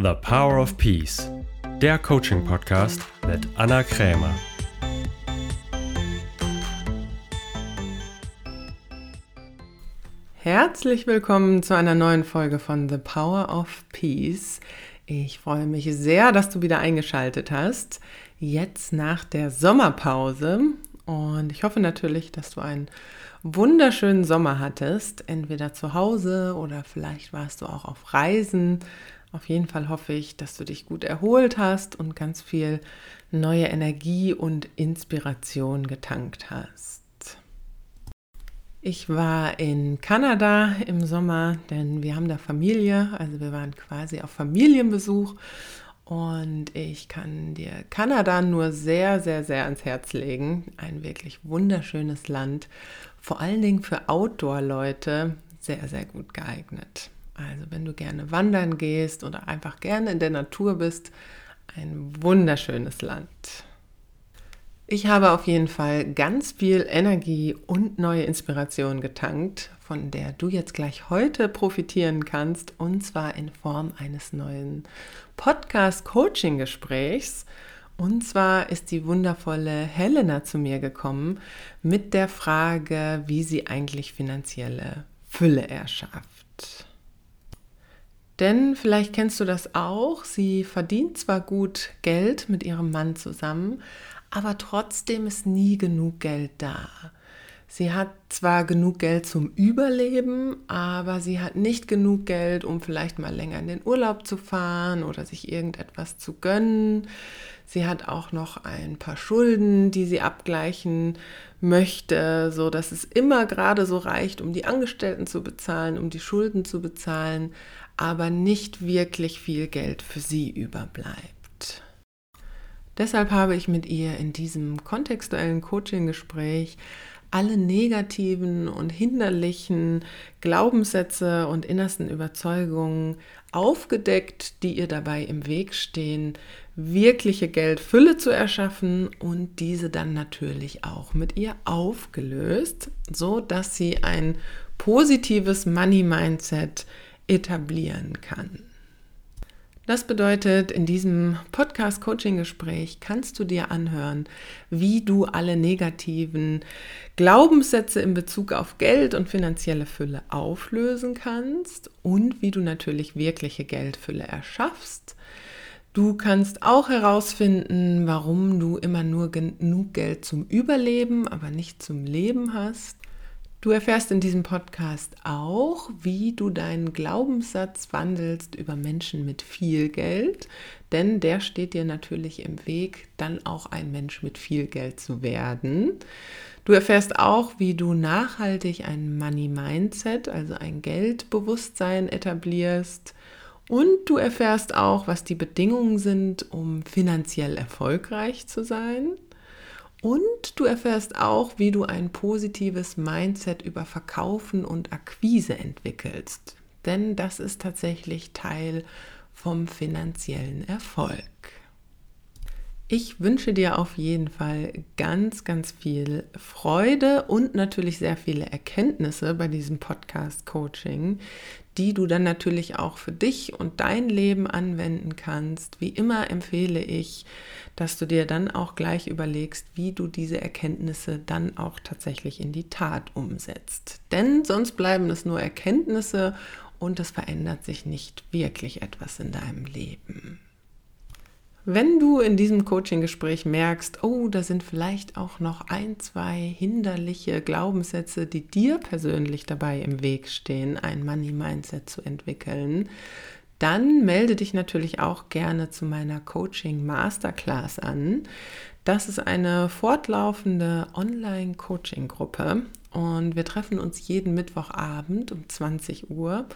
The Power of Peace, der Coaching-Podcast mit Anna Krämer. Herzlich willkommen zu einer neuen Folge von The Power of Peace. Ich freue mich sehr, dass du wieder eingeschaltet hast. Jetzt nach der Sommerpause. Und ich hoffe natürlich, dass du einen wunderschönen Sommer hattest. Entweder zu Hause oder vielleicht warst du auch auf Reisen. Auf jeden Fall hoffe ich, dass du dich gut erholt hast und ganz viel neue Energie und Inspiration getankt hast. Ich war in Kanada im Sommer, denn wir haben da Familie, also wir waren quasi auf Familienbesuch und ich kann dir Kanada nur sehr, sehr, sehr ans Herz legen. Ein wirklich wunderschönes Land, vor allen Dingen für Outdoor-Leute sehr, sehr gut geeignet. Also wenn du gerne wandern gehst oder einfach gerne in der Natur bist, ein wunderschönes Land. Ich habe auf jeden Fall ganz viel Energie und neue Inspiration getankt, von der du jetzt gleich heute profitieren kannst, und zwar in Form eines neuen Podcast-Coaching-Gesprächs. Und zwar ist die wundervolle Helena zu mir gekommen mit der Frage, wie sie eigentlich finanzielle Fülle erschafft. Denn vielleicht kennst du das auch, sie verdient zwar gut Geld mit ihrem Mann zusammen, aber trotzdem ist nie genug Geld da. Sie hat zwar genug Geld zum Überleben, aber sie hat nicht genug Geld, um vielleicht mal länger in den Urlaub zu fahren oder sich irgendetwas zu gönnen. Sie hat auch noch ein paar Schulden, die sie abgleichen möchte, so dass es immer gerade so reicht, um die Angestellten zu bezahlen, um die Schulden zu bezahlen, aber nicht wirklich viel Geld für sie überbleibt. Deshalb habe ich mit ihr in diesem kontextuellen Coaching-Gespräch alle negativen und hinderlichen Glaubenssätze und innersten Überzeugungen aufgedeckt, die ihr dabei im Weg stehen, wirkliche Geldfülle zu erschaffen und diese dann natürlich auch mit ihr aufgelöst, so dass sie ein positives Money Mindset etablieren kann. Das bedeutet, in diesem Podcast-Coaching-Gespräch kannst du dir anhören, wie du alle negativen Glaubenssätze in Bezug auf Geld und finanzielle Fülle auflösen kannst und wie du natürlich wirkliche Geldfülle erschaffst. Du kannst auch herausfinden, warum du immer nur genug Geld zum Überleben, aber nicht zum Leben hast. Du erfährst in diesem Podcast auch, wie du deinen Glaubenssatz wandelst über Menschen mit viel Geld, denn der steht dir natürlich im Weg, dann auch ein Mensch mit viel Geld zu werden. Du erfährst auch, wie du nachhaltig ein Money Mindset, also ein Geldbewusstsein etablierst. Und du erfährst auch, was die Bedingungen sind, um finanziell erfolgreich zu sein. Und du erfährst auch, wie du ein positives Mindset über Verkaufen und Akquise entwickelst. Denn das ist tatsächlich Teil vom finanziellen Erfolg. Ich wünsche dir auf jeden Fall ganz, ganz viel Freude und natürlich sehr viele Erkenntnisse bei diesem Podcast-Coaching, die du dann natürlich auch für dich und dein Leben anwenden kannst. Wie immer empfehle ich, dass du dir dann auch gleich überlegst, wie du diese Erkenntnisse dann auch tatsächlich in die Tat umsetzt. Denn sonst bleiben es nur Erkenntnisse und es verändert sich nicht wirklich etwas in deinem Leben. Wenn du in diesem Coaching-Gespräch merkst, oh, da sind vielleicht auch noch ein, zwei hinderliche Glaubenssätze, die dir persönlich dabei im Weg stehen, ein Money-Mindset zu entwickeln, dann melde dich natürlich auch gerne zu meiner Coaching Masterclass an. Das ist eine fortlaufende Online-Coaching-Gruppe und wir treffen uns jeden Mittwochabend um 20 Uhr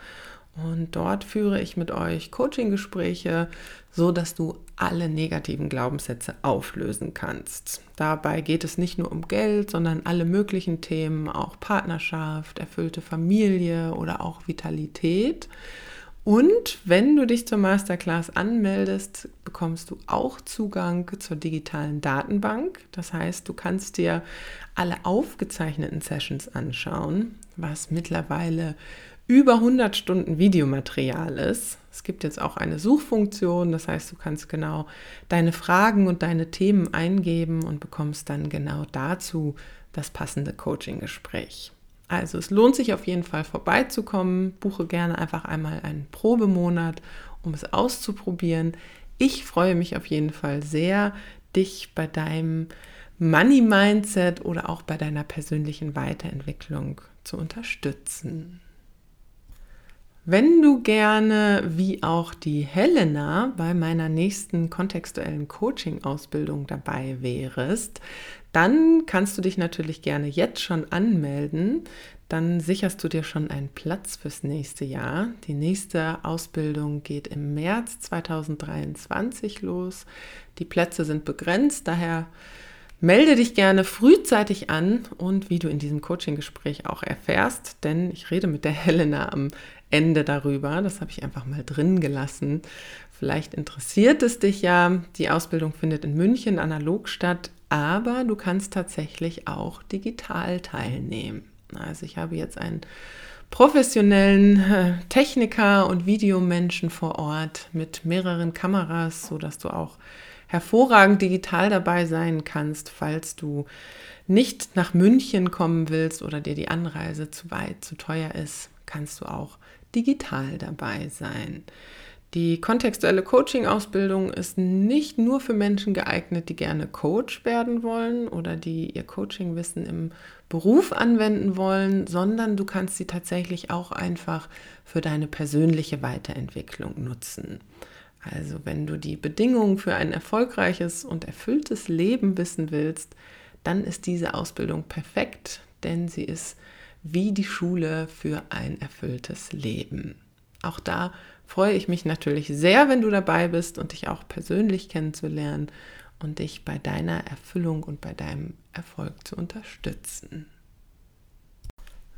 und dort führe ich mit euch Coaching-Gespräche, so dass du alle negativen Glaubenssätze auflösen kannst. Dabei geht es nicht nur um Geld, sondern alle möglichen Themen, auch Partnerschaft, erfüllte Familie oder auch Vitalität. Und wenn du dich zur Masterclass anmeldest, bekommst du auch Zugang zur digitalen Datenbank. Das heißt, du kannst dir alle aufgezeichneten Sessions anschauen, was mittlerweile über 100 Stunden Videomaterial ist. Es gibt jetzt auch eine Suchfunktion, das heißt, du kannst genau deine Fragen und deine Themen eingeben und bekommst dann genau dazu das passende Coaching-Gespräch. Also es lohnt sich auf jeden Fall vorbeizukommen. Buche gerne einfach einmal einen Probemonat, um es auszuprobieren. Ich freue mich auf jeden Fall sehr, dich bei deinem Money Mindset oder auch bei deiner persönlichen Weiterentwicklung zu unterstützen. Wenn du gerne, wie auch die Helena, bei meiner nächsten kontextuellen Coaching-Ausbildung dabei wärst, dann kannst du dich natürlich gerne jetzt schon anmelden. Dann sicherst du dir schon einen Platz fürs nächste Jahr. Die nächste Ausbildung geht im März 2023 los. Die Plätze sind begrenzt, daher Melde dich gerne frühzeitig an und wie du in diesem Coaching-Gespräch auch erfährst, denn ich rede mit der Helena am Ende darüber. Das habe ich einfach mal drin gelassen. Vielleicht interessiert es dich ja. Die Ausbildung findet in München analog statt, aber du kannst tatsächlich auch digital teilnehmen. Also ich habe jetzt einen professionellen äh, Techniker und Videomenschen vor Ort mit mehreren Kameras, sodass du auch hervorragend digital dabei sein kannst, falls du nicht nach München kommen willst oder dir die Anreise zu weit, zu teuer ist, kannst du auch digital dabei sein. Die kontextuelle Coaching-Ausbildung ist nicht nur für Menschen geeignet, die gerne Coach werden wollen oder die ihr Coaching-Wissen im Beruf anwenden wollen, sondern du kannst sie tatsächlich auch einfach für deine persönliche Weiterentwicklung nutzen. Also wenn du die Bedingungen für ein erfolgreiches und erfülltes Leben wissen willst, dann ist diese Ausbildung perfekt, denn sie ist wie die Schule für ein erfülltes Leben. Auch da freue ich mich natürlich sehr, wenn du dabei bist und dich auch persönlich kennenzulernen und dich bei deiner Erfüllung und bei deinem Erfolg zu unterstützen.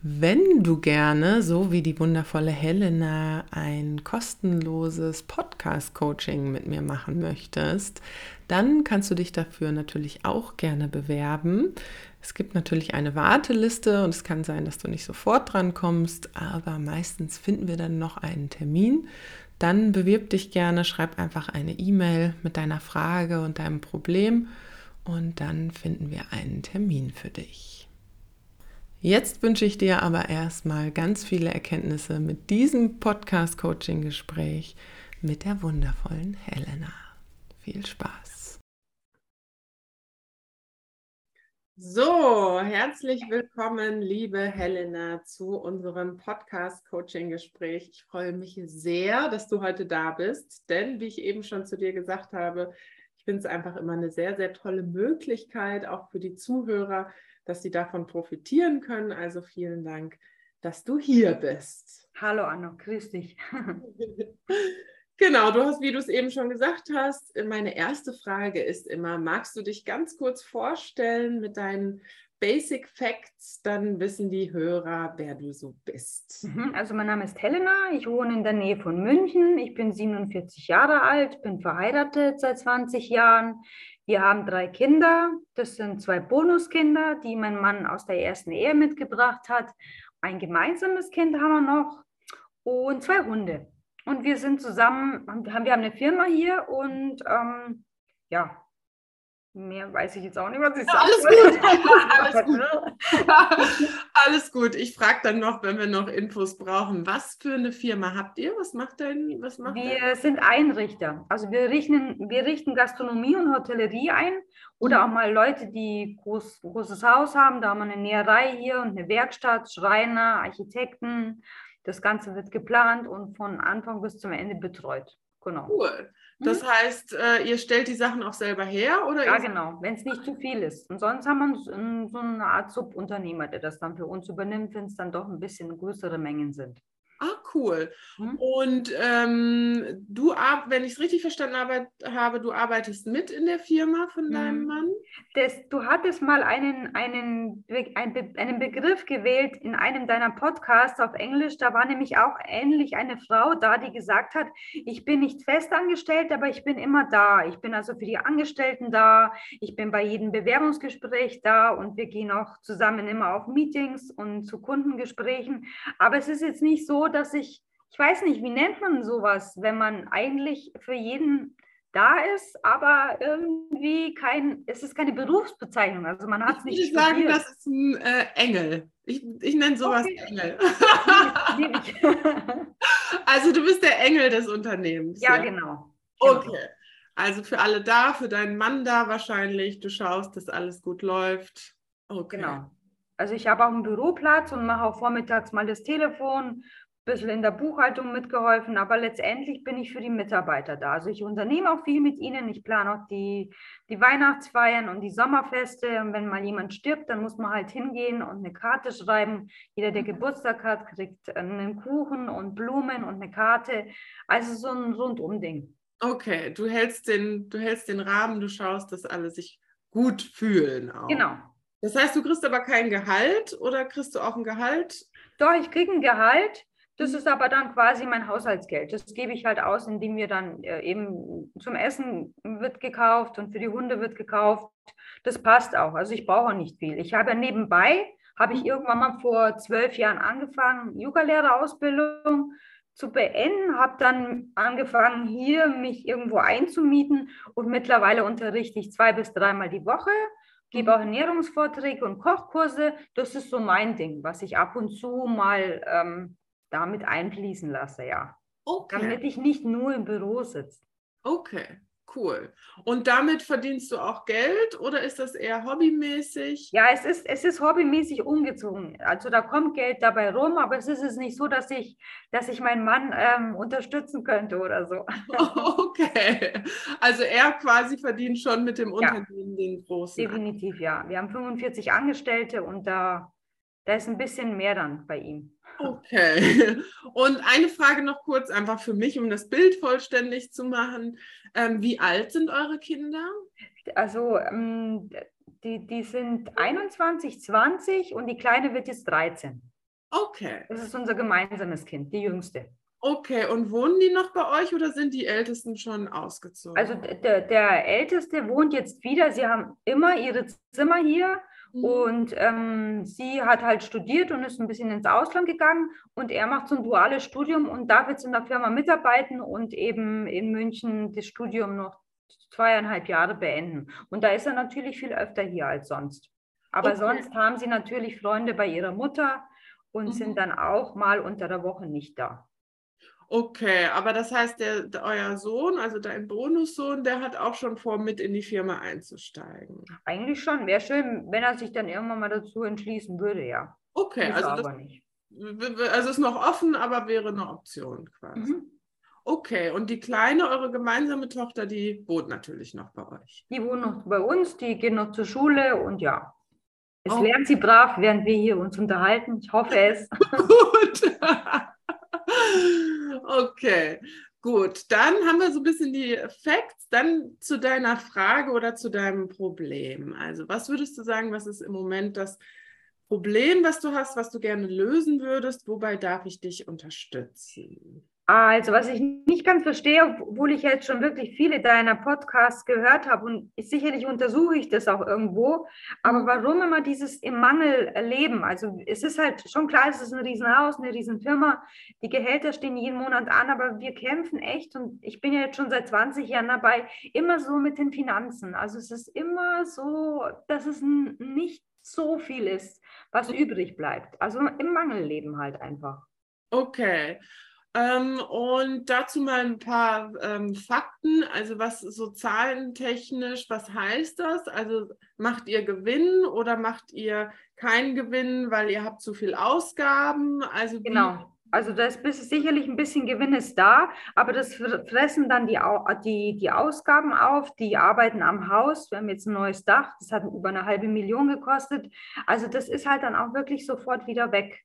Wenn du gerne, so wie die wundervolle Helena, ein kostenloses Podcast-Coaching mit mir machen möchtest, dann kannst du dich dafür natürlich auch gerne bewerben. Es gibt natürlich eine Warteliste und es kann sein, dass du nicht sofort dran kommst, aber meistens finden wir dann noch einen Termin. Dann bewirb dich gerne, schreib einfach eine E-Mail mit deiner Frage und deinem Problem und dann finden wir einen Termin für dich. Jetzt wünsche ich dir aber erstmal ganz viele Erkenntnisse mit diesem Podcast-Coaching-Gespräch mit der wundervollen Helena. Viel Spaß. So, herzlich willkommen, liebe Helena, zu unserem Podcast-Coaching-Gespräch. Ich freue mich sehr, dass du heute da bist, denn wie ich eben schon zu dir gesagt habe, ich finde es einfach immer eine sehr, sehr tolle Möglichkeit, auch für die Zuhörer, dass sie davon profitieren können. Also vielen Dank, dass du hier bist. Hallo Anno, grüß dich. genau, du hast, wie du es eben schon gesagt hast, meine erste Frage ist immer, magst du dich ganz kurz vorstellen mit deinen Basic Facts, dann wissen die Hörer, wer du so bist. Mhm, also mein Name ist Helena, ich wohne in der Nähe von München, ich bin 47 Jahre alt, bin verheiratet seit 20 Jahren. Wir haben drei Kinder. Das sind zwei Bonuskinder, die mein Mann aus der ersten Ehe mitgebracht hat. Ein gemeinsames Kind haben wir noch und zwei Hunde. Und wir sind zusammen, wir haben eine Firma hier und ähm, ja, Mehr weiß ich jetzt auch nicht, was ich sage. alles gut. alles gut. alles gut. Ich frage dann noch, wenn wir noch Infos brauchen. Was für eine Firma habt ihr? Was macht denn? Was macht wir denn? sind Einrichter. Also wir richten, wir richten Gastronomie und Hotellerie ein oder auch mal Leute, die groß, großes Haus haben. Da haben wir eine Näherei hier und eine Werkstatt, Schreiner, Architekten. Das Ganze wird geplant und von Anfang bis zum Ende betreut. Genau. Cool. Das mhm. heißt, äh, ihr stellt die Sachen auch selber her? Oder ja, genau, wenn es nicht zu viel ist. Und sonst haben wir so eine Art Subunternehmer, der das dann für uns übernimmt, wenn es dann doch ein bisschen größere Mengen sind. Ah, cool. Mhm. Und ähm, du, wenn ich es richtig verstanden habe, du arbeitest mit in der Firma von deinem mhm. Mann? Das, du hattest mal einen, einen, einen, einen Begriff gewählt in einem deiner Podcasts auf Englisch. Da war nämlich auch ähnlich eine Frau da, die gesagt hat, ich bin nicht festangestellt, aber ich bin immer da. Ich bin also für die Angestellten da. Ich bin bei jedem Bewerbungsgespräch da und wir gehen auch zusammen immer auf Meetings und zu Kundengesprächen. Aber es ist jetzt nicht so, dass ich, ich weiß nicht, wie nennt man sowas, wenn man eigentlich für jeden da ist, aber irgendwie kein, es ist keine Berufsbezeichnung. Also man hat es nicht. Ich würde sagen, das ist ein äh, Engel. Ich, ich nenne sowas okay. Engel. also du bist der Engel des Unternehmens. Ja, ja. genau. Okay. Also für alle da, für deinen Mann da wahrscheinlich. Du schaust, dass alles gut läuft. Okay. Genau. Also ich habe auch einen Büroplatz und mache auch vormittags mal das Telefon bisschen in der Buchhaltung mitgeholfen, aber letztendlich bin ich für die Mitarbeiter da. Also ich unternehme auch viel mit ihnen. Ich plane auch die, die Weihnachtsfeiern und die Sommerfeste. Und wenn mal jemand stirbt, dann muss man halt hingehen und eine Karte schreiben. Jeder, der Geburtstag hat, kriegt einen Kuchen und Blumen und eine Karte. Also so ein Rundumding. Okay, du hältst den, du hältst den Rahmen, du schaust, dass alle sich gut fühlen. Auch. Genau. Das heißt, du kriegst aber kein Gehalt oder kriegst du auch ein Gehalt? Doch, ich kriege ein Gehalt. Das ist aber dann quasi mein Haushaltsgeld. Das gebe ich halt aus, indem wir dann äh, eben zum Essen wird gekauft und für die Hunde wird gekauft. Das passt auch. Also ich brauche nicht viel. Ich habe ja nebenbei, habe ich irgendwann mal vor zwölf Jahren angefangen, Yoga-Lehrerausbildung zu beenden, habe dann angefangen, hier mich irgendwo einzumieten und mittlerweile unterrichte ich zwei bis dreimal die Woche, gebe auch Ernährungsvorträge und Kochkurse. Das ist so mein Ding, was ich ab und zu mal ähm, damit einfließen lasse, ja. Okay. Damit ich nicht nur im Büro sitze. Okay, cool. Und damit verdienst du auch Geld oder ist das eher hobbymäßig? Ja, es ist, es ist hobbymäßig umgezogen. Also da kommt Geld dabei rum, aber es ist es nicht so, dass ich, dass ich meinen Mann ähm, unterstützen könnte oder so. Okay. Also er quasi verdient schon mit dem ja. Unternehmen den großen. Definitiv, ja. Wir haben 45 Angestellte und da, da ist ein bisschen mehr dann bei ihm. Okay. Und eine Frage noch kurz, einfach für mich, um das Bild vollständig zu machen. Ähm, wie alt sind eure Kinder? Also ähm, die, die sind 21, 20 und die Kleine wird jetzt 13. Okay. Das ist unser gemeinsames Kind, die jüngste. Okay, und wohnen die noch bei euch oder sind die Ältesten schon ausgezogen? Also der, der Älteste wohnt jetzt wieder. Sie haben immer ihre Zimmer hier. Und ähm, sie hat halt studiert und ist ein bisschen ins Ausland gegangen und er macht so ein duales Studium und darf jetzt in der Firma mitarbeiten und eben in München das Studium noch zweieinhalb Jahre beenden. Und da ist er natürlich viel öfter hier als sonst. Aber okay. sonst haben sie natürlich Freunde bei ihrer Mutter und mhm. sind dann auch mal unter der Woche nicht da. Okay, aber das heißt, der, der, euer Sohn, also dein Bonussohn, der hat auch schon vor, mit in die Firma einzusteigen. Eigentlich schon. Wäre schön, wenn er sich dann irgendwann mal dazu entschließen würde, ja. Okay, also aber das, nicht. Also ist noch offen, aber wäre eine Option quasi. Mhm. Okay, und die kleine, eure gemeinsame Tochter, die wohnt natürlich noch bei euch. Die wohnt noch bei uns, die geht noch zur Schule und ja. Es oh. lernt sie brav, während wir hier uns unterhalten. Ich hoffe es. Gut. Okay, gut. Dann haben wir so ein bisschen die Facts. Dann zu deiner Frage oder zu deinem Problem. Also, was würdest du sagen, was ist im Moment das Problem, was du hast, was du gerne lösen würdest? Wobei darf ich dich unterstützen? Also, was ich nicht ganz verstehe, obwohl ich jetzt schon wirklich viele deiner Podcasts gehört habe und sicherlich untersuche ich das auch irgendwo, aber mhm. warum immer dieses im Mangel leben? Also, es ist halt schon klar, es ist ein Riesenhaus, eine Riesenfirma, die Gehälter stehen jeden Monat an, aber wir kämpfen echt und ich bin ja jetzt schon seit 20 Jahren dabei, immer so mit den Finanzen. Also, es ist immer so, dass es nicht so viel ist, was übrig bleibt. Also, im Mangel leben halt einfach. Okay. Ähm, und dazu mal ein paar ähm, Fakten, also was so zahlentechnisch, was heißt das? Also macht ihr Gewinn oder macht ihr keinen Gewinn, weil ihr habt zu viel Ausgaben? Also genau. Also das ist sicherlich ein bisschen Gewinn ist da, aber das fressen dann die, die, die Ausgaben auf, die arbeiten am Haus. Wir haben jetzt ein neues Dach, das hat über eine halbe Million gekostet. Also das ist halt dann auch wirklich sofort wieder weg.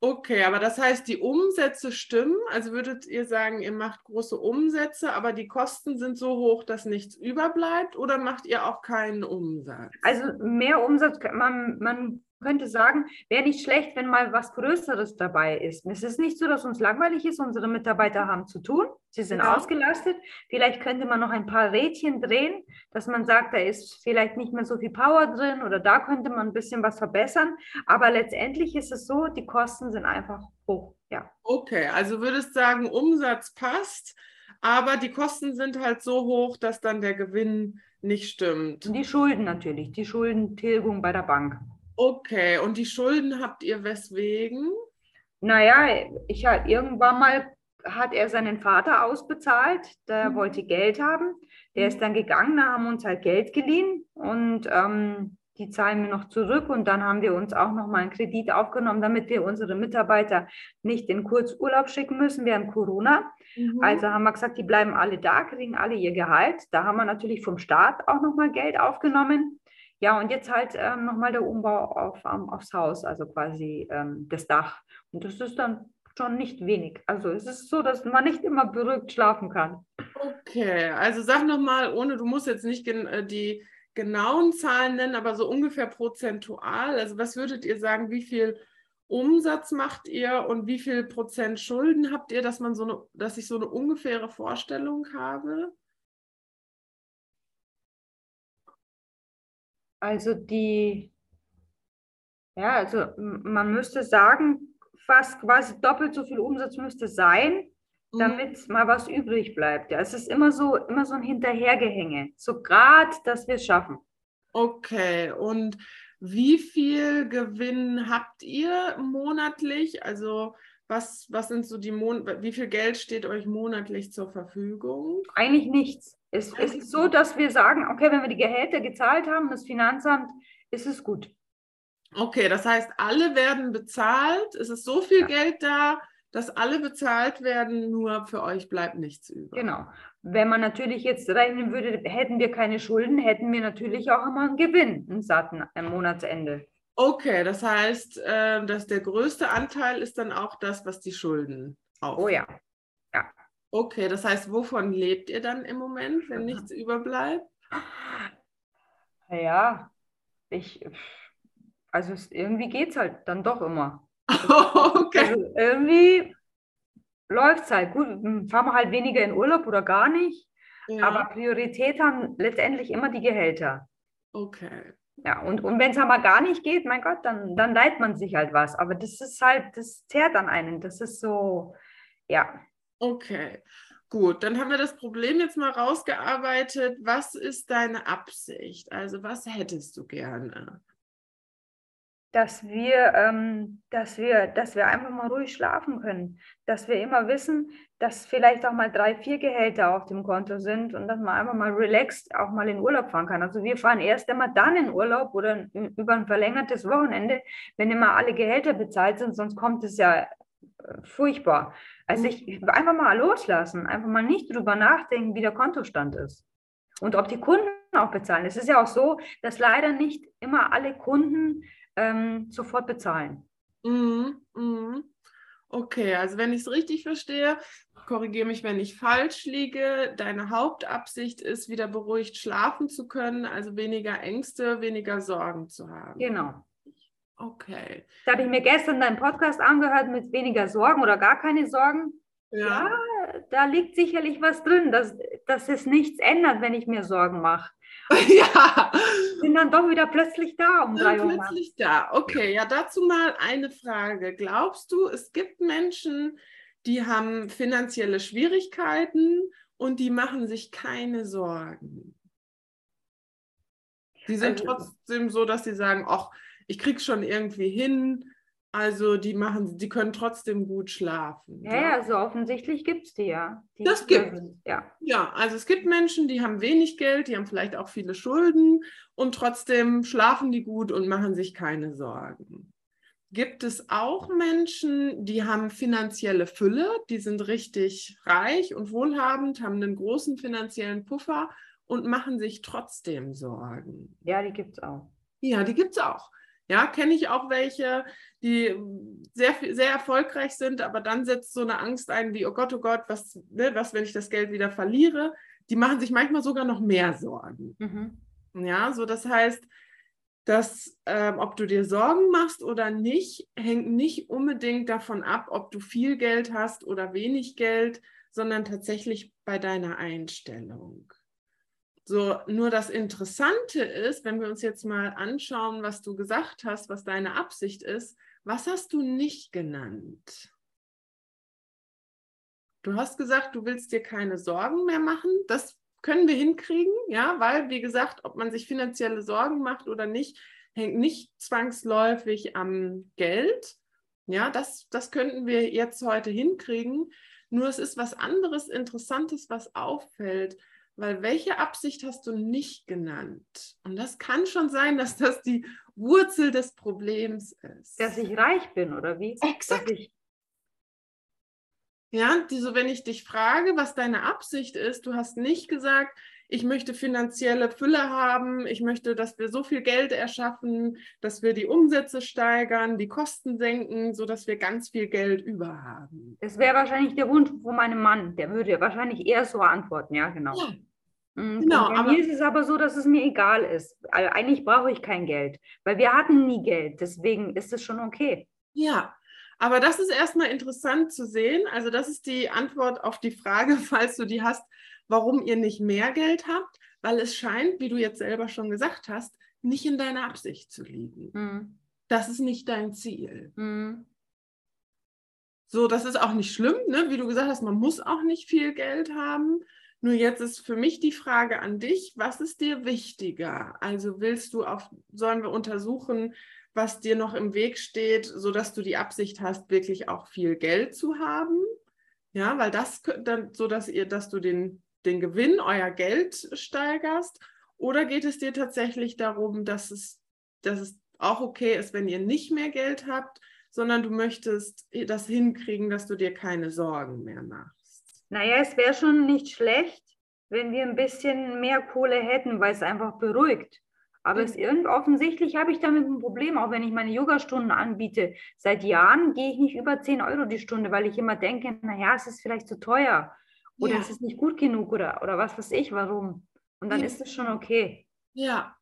Okay, aber das heißt, die Umsätze stimmen. Also würdet ihr sagen, ihr macht große Umsätze, aber die Kosten sind so hoch, dass nichts überbleibt oder macht ihr auch keinen Umsatz? Also mehr Umsatz, man, man könnte sagen, wäre nicht schlecht, wenn mal was Größeres dabei ist. Es ist nicht so, dass uns langweilig ist. Unsere Mitarbeiter haben zu tun. Sie sind ja. ausgelastet. Vielleicht könnte man noch ein paar Rädchen drehen, dass man sagt, da ist vielleicht nicht mehr so viel Power drin oder da könnte man ein bisschen was verbessern. Aber letztendlich ist es so, die Kosten sind einfach hoch. Ja. Okay, also würdest sagen, Umsatz passt, aber die Kosten sind halt so hoch, dass dann der Gewinn nicht stimmt. Die Schulden natürlich, die Schuldentilgung bei der Bank. Okay, und die Schulden habt ihr weswegen? Naja, ich halt irgendwann mal hat er seinen Vater ausbezahlt, der mhm. wollte Geld haben. Der mhm. ist dann gegangen, da haben wir uns halt Geld geliehen und ähm, die zahlen wir noch zurück und dann haben wir uns auch noch mal einen Kredit aufgenommen, damit wir unsere Mitarbeiter nicht in Kurzurlaub schicken müssen während Corona. Mhm. Also haben wir gesagt, die bleiben alle da, kriegen alle ihr Gehalt. Da haben wir natürlich vom Staat auch noch mal Geld aufgenommen. Ja, und jetzt halt ähm, nochmal der Umbau auf, um, aufs Haus, also quasi ähm, das Dach. Und das ist dann schon nicht wenig. Also es ist so, dass man nicht immer beruhigt schlafen kann. Okay, also sag nochmal, ohne, du musst jetzt nicht gen äh, die genauen Zahlen nennen, aber so ungefähr prozentual. Also was würdet ihr sagen, wie viel Umsatz macht ihr und wie viel Prozent Schulden habt ihr, dass man so eine, dass ich so eine ungefähre Vorstellung habe? Also die, ja, also man müsste sagen, fast quasi doppelt so viel Umsatz müsste sein, mhm. damit mhm. mal was übrig bleibt. Ja, es ist immer so, immer so ein Hinterhergehänge. So gerade, dass wir es schaffen. Okay, und wie viel Gewinn habt ihr monatlich? Also was, was sind so die Mon wie viel Geld steht euch monatlich zur Verfügung? Eigentlich nichts. Es, es ist so, dass wir sagen, okay, wenn wir die Gehälter gezahlt haben, das Finanzamt, ist es gut. Okay, das heißt, alle werden bezahlt. Es ist so viel ja. Geld da, dass alle bezahlt werden, nur für euch bleibt nichts über. Genau. Wenn man natürlich jetzt rechnen würde, hätten wir keine Schulden, hätten wir natürlich auch immer einen Gewinn, einen satten am Monatsende. Okay, das heißt, äh, dass der größte Anteil ist dann auch das, was die Schulden auf. Oh ja. Okay, das heißt, wovon lebt ihr dann im Moment, wenn nichts überbleibt? Ja, ich, also es, irgendwie geht es halt dann doch immer. okay. Also irgendwie läuft es halt. Gut, fahren wir halt weniger in Urlaub oder gar nicht. Ja. Aber Priorität haben letztendlich immer die Gehälter. Okay. Ja, und, und wenn es aber gar nicht geht, mein Gott, dann, dann leiht man sich halt was. Aber das ist halt, das zehrt an einen. Das ist so, ja. Okay, gut. Dann haben wir das Problem jetzt mal rausgearbeitet. Was ist deine Absicht? Also was hättest du gerne? Dass wir, ähm, dass wir, dass wir einfach mal ruhig schlafen können. Dass wir immer wissen, dass vielleicht auch mal drei, vier Gehälter auf dem Konto sind und dass man einfach mal relaxed auch mal in Urlaub fahren kann. Also wir fahren erst einmal dann in Urlaub oder über ein verlängertes Wochenende, wenn immer alle Gehälter bezahlt sind, sonst kommt es ja äh, furchtbar. Also ich einfach mal loslassen, einfach mal nicht drüber nachdenken, wie der Kontostand ist. Und ob die Kunden auch bezahlen. Es ist ja auch so, dass leider nicht immer alle Kunden ähm, sofort bezahlen. Mhm. Mhm. Okay, also wenn ich es richtig verstehe, korrigiere mich, wenn ich falsch liege. Deine Hauptabsicht ist, wieder beruhigt schlafen zu können, also weniger Ängste, weniger Sorgen zu haben. Genau. Okay. Da habe ich mir gestern deinen Podcast angehört mit weniger Sorgen oder gar keine Sorgen. Ja. ja da liegt sicherlich was drin, dass, dass es nichts ändert, wenn ich mir Sorgen mache. ja. Sind dann doch wieder plötzlich da um drei Uhr. Plötzlich da. Okay, ja, dazu mal eine Frage. Glaubst du, es gibt Menschen, die haben finanzielle Schwierigkeiten und die machen sich keine Sorgen? Die sind also, trotzdem so, dass sie sagen, ach, ich krieg's schon irgendwie hin. Also die machen, die können trotzdem gut schlafen. Ja, ja, so offensichtlich gibt es die ja. Die das gibt es. Ja. ja, also es gibt Menschen, die haben wenig Geld, die haben vielleicht auch viele Schulden und trotzdem schlafen die gut und machen sich keine Sorgen. Gibt es auch Menschen, die haben finanzielle Fülle, die sind richtig reich und wohlhabend, haben einen großen finanziellen Puffer und machen sich trotzdem Sorgen? Ja, die gibt es auch. Ja, die gibt es auch. Ja, kenne ich auch welche, die sehr, sehr erfolgreich sind, aber dann setzt so eine Angst ein wie, oh Gott, oh Gott, was, ne, was, wenn ich das Geld wieder verliere? Die machen sich manchmal sogar noch mehr Sorgen. Mhm. Ja, so das heißt, dass ähm, ob du dir Sorgen machst oder nicht, hängt nicht unbedingt davon ab, ob du viel Geld hast oder wenig Geld, sondern tatsächlich bei deiner Einstellung. So, nur das Interessante ist, wenn wir uns jetzt mal anschauen, was du gesagt hast, was deine Absicht ist, was hast du nicht genannt? Du hast gesagt, du willst dir keine Sorgen mehr machen. Das können wir hinkriegen, ja, weil, wie gesagt, ob man sich finanzielle Sorgen macht oder nicht, hängt nicht zwangsläufig am Geld. Ja, das, das könnten wir jetzt heute hinkriegen. Nur es ist was anderes Interessantes, was auffällt. Weil welche Absicht hast du nicht genannt? Und das kann schon sein, dass das die Wurzel des Problems ist. Dass ich reich bin, oder wie? Exakt. ja, die, so wenn ich dich frage, was deine Absicht ist, du hast nicht gesagt, ich möchte finanzielle Fülle haben, ich möchte, dass wir so viel Geld erschaffen, dass wir die Umsätze steigern, die Kosten senken, sodass wir ganz viel Geld über haben. Das wäre wahrscheinlich der Wunsch von meinem Mann, der würde wahrscheinlich eher so antworten, ja, genau. Ja, genau, bei aber mir ist es aber so, dass es mir egal ist. Eigentlich brauche ich kein Geld, weil wir hatten nie Geld. Deswegen ist es schon okay. Ja, aber das ist erstmal interessant zu sehen. Also das ist die Antwort auf die Frage, falls du die hast, warum ihr nicht mehr Geld habt, weil es scheint, wie du jetzt selber schon gesagt hast, nicht in deiner Absicht zu liegen. Mhm. Das ist nicht dein Ziel. Mhm. So, das ist auch nicht schlimm, ne? wie du gesagt hast, man muss auch nicht viel Geld haben. Nur jetzt ist für mich die Frage an dich, was ist dir wichtiger? Also willst du auf, sollen wir untersuchen, was dir noch im Weg steht, sodass du die Absicht hast, wirklich auch viel Geld zu haben? Ja, weil das dann so, dass ihr, dass du den, den Gewinn, euer Geld steigerst. Oder geht es dir tatsächlich darum, dass es, dass es auch okay ist, wenn ihr nicht mehr Geld habt, sondern du möchtest das hinkriegen, dass du dir keine Sorgen mehr machst? Naja, es wäre schon nicht schlecht, wenn wir ein bisschen mehr Kohle hätten, weil es einfach beruhigt. Aber es irgend offensichtlich habe ich damit ein Problem, auch wenn ich meine Yogastunden anbiete. Seit Jahren gehe ich nicht über 10 Euro die Stunde, weil ich immer denke, naja, es ist vielleicht zu teuer oder ja. es ist nicht gut genug oder, oder was weiß ich, warum. Und dann ja. ist es schon okay. Ja.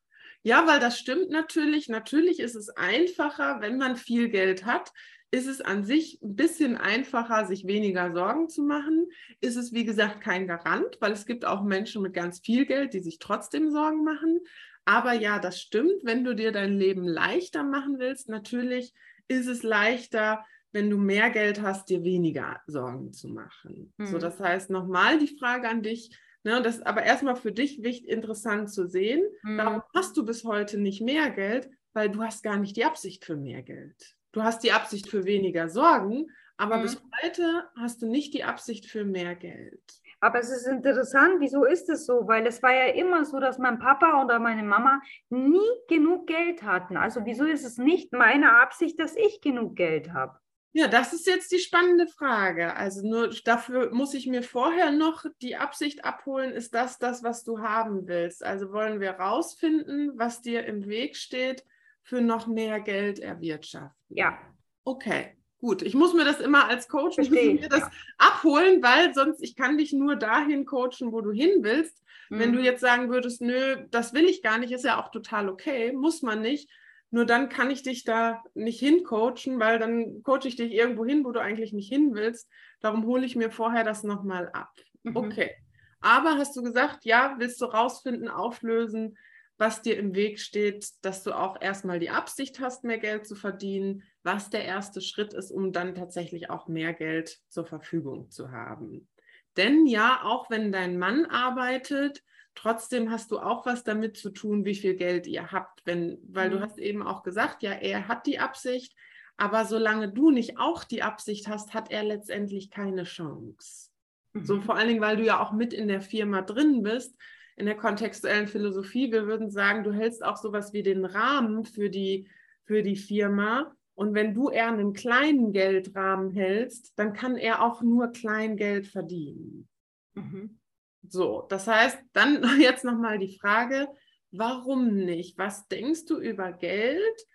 Ja, weil das stimmt natürlich. Natürlich ist es einfacher, wenn man viel Geld hat, ist es an sich ein bisschen einfacher, sich weniger Sorgen zu machen. Ist es, wie gesagt, kein Garant, weil es gibt auch Menschen mit ganz viel Geld, die sich trotzdem Sorgen machen. Aber ja, das stimmt. Wenn du dir dein Leben leichter machen willst, natürlich ist es leichter, wenn du mehr Geld hast, dir weniger Sorgen zu machen. Mhm. So, das heißt, nochmal die Frage an dich. Ne, das ist aber erstmal für dich wichtig, interessant zu sehen. Mhm. Warum hast du bis heute nicht mehr Geld? Weil du hast gar nicht die Absicht für mehr Geld du hast die Absicht für weniger Sorgen, aber mhm. bis heute hast du nicht die Absicht für mehr Geld. Aber es ist interessant, wieso ist es so? Weil es war ja immer so, dass mein Papa oder meine Mama nie genug Geld hatten. Also wieso ist es nicht meine Absicht, dass ich genug Geld habe? Ja, das ist jetzt die spannende Frage. Also nur dafür muss ich mir vorher noch die Absicht abholen, ist das das, was du haben willst? Also wollen wir rausfinden, was dir im Weg steht, für noch mehr Geld erwirtschaften. Ja. Okay, gut. Ich muss mir das immer als Coach mir das ja. abholen, weil sonst ich kann dich nur dahin coachen, wo du hin willst. Mhm. Wenn du jetzt sagen würdest, nö, das will ich gar nicht, ist ja auch total okay, muss man nicht. Nur dann kann ich dich da nicht hincoachen, weil dann coache ich dich irgendwo hin, wo du eigentlich nicht hin willst. Darum hole ich mir vorher das nochmal ab. Mhm. Okay. Aber hast du gesagt, ja, willst du rausfinden, auflösen, was dir im Weg steht, dass du auch erstmal die Absicht hast, mehr Geld zu verdienen, was der erste Schritt ist, um dann tatsächlich auch mehr Geld zur Verfügung zu haben. Denn ja, auch wenn dein Mann arbeitet, trotzdem hast du auch was damit zu tun, wie viel Geld ihr habt, wenn, weil mhm. du hast eben auch gesagt, ja, er hat die Absicht, aber solange du nicht auch die Absicht hast, hat er letztendlich keine Chance. Mhm. So vor allen Dingen, weil du ja auch mit in der Firma drin bist in der kontextuellen Philosophie. Wir würden sagen, du hältst auch sowas wie den Rahmen für die, für die Firma. Und wenn du eher einen kleinen Geldrahmen hältst, dann kann er auch nur Kleingeld verdienen. Mhm. So, das heißt, dann jetzt nochmal die Frage, warum nicht? Was denkst du über Geld?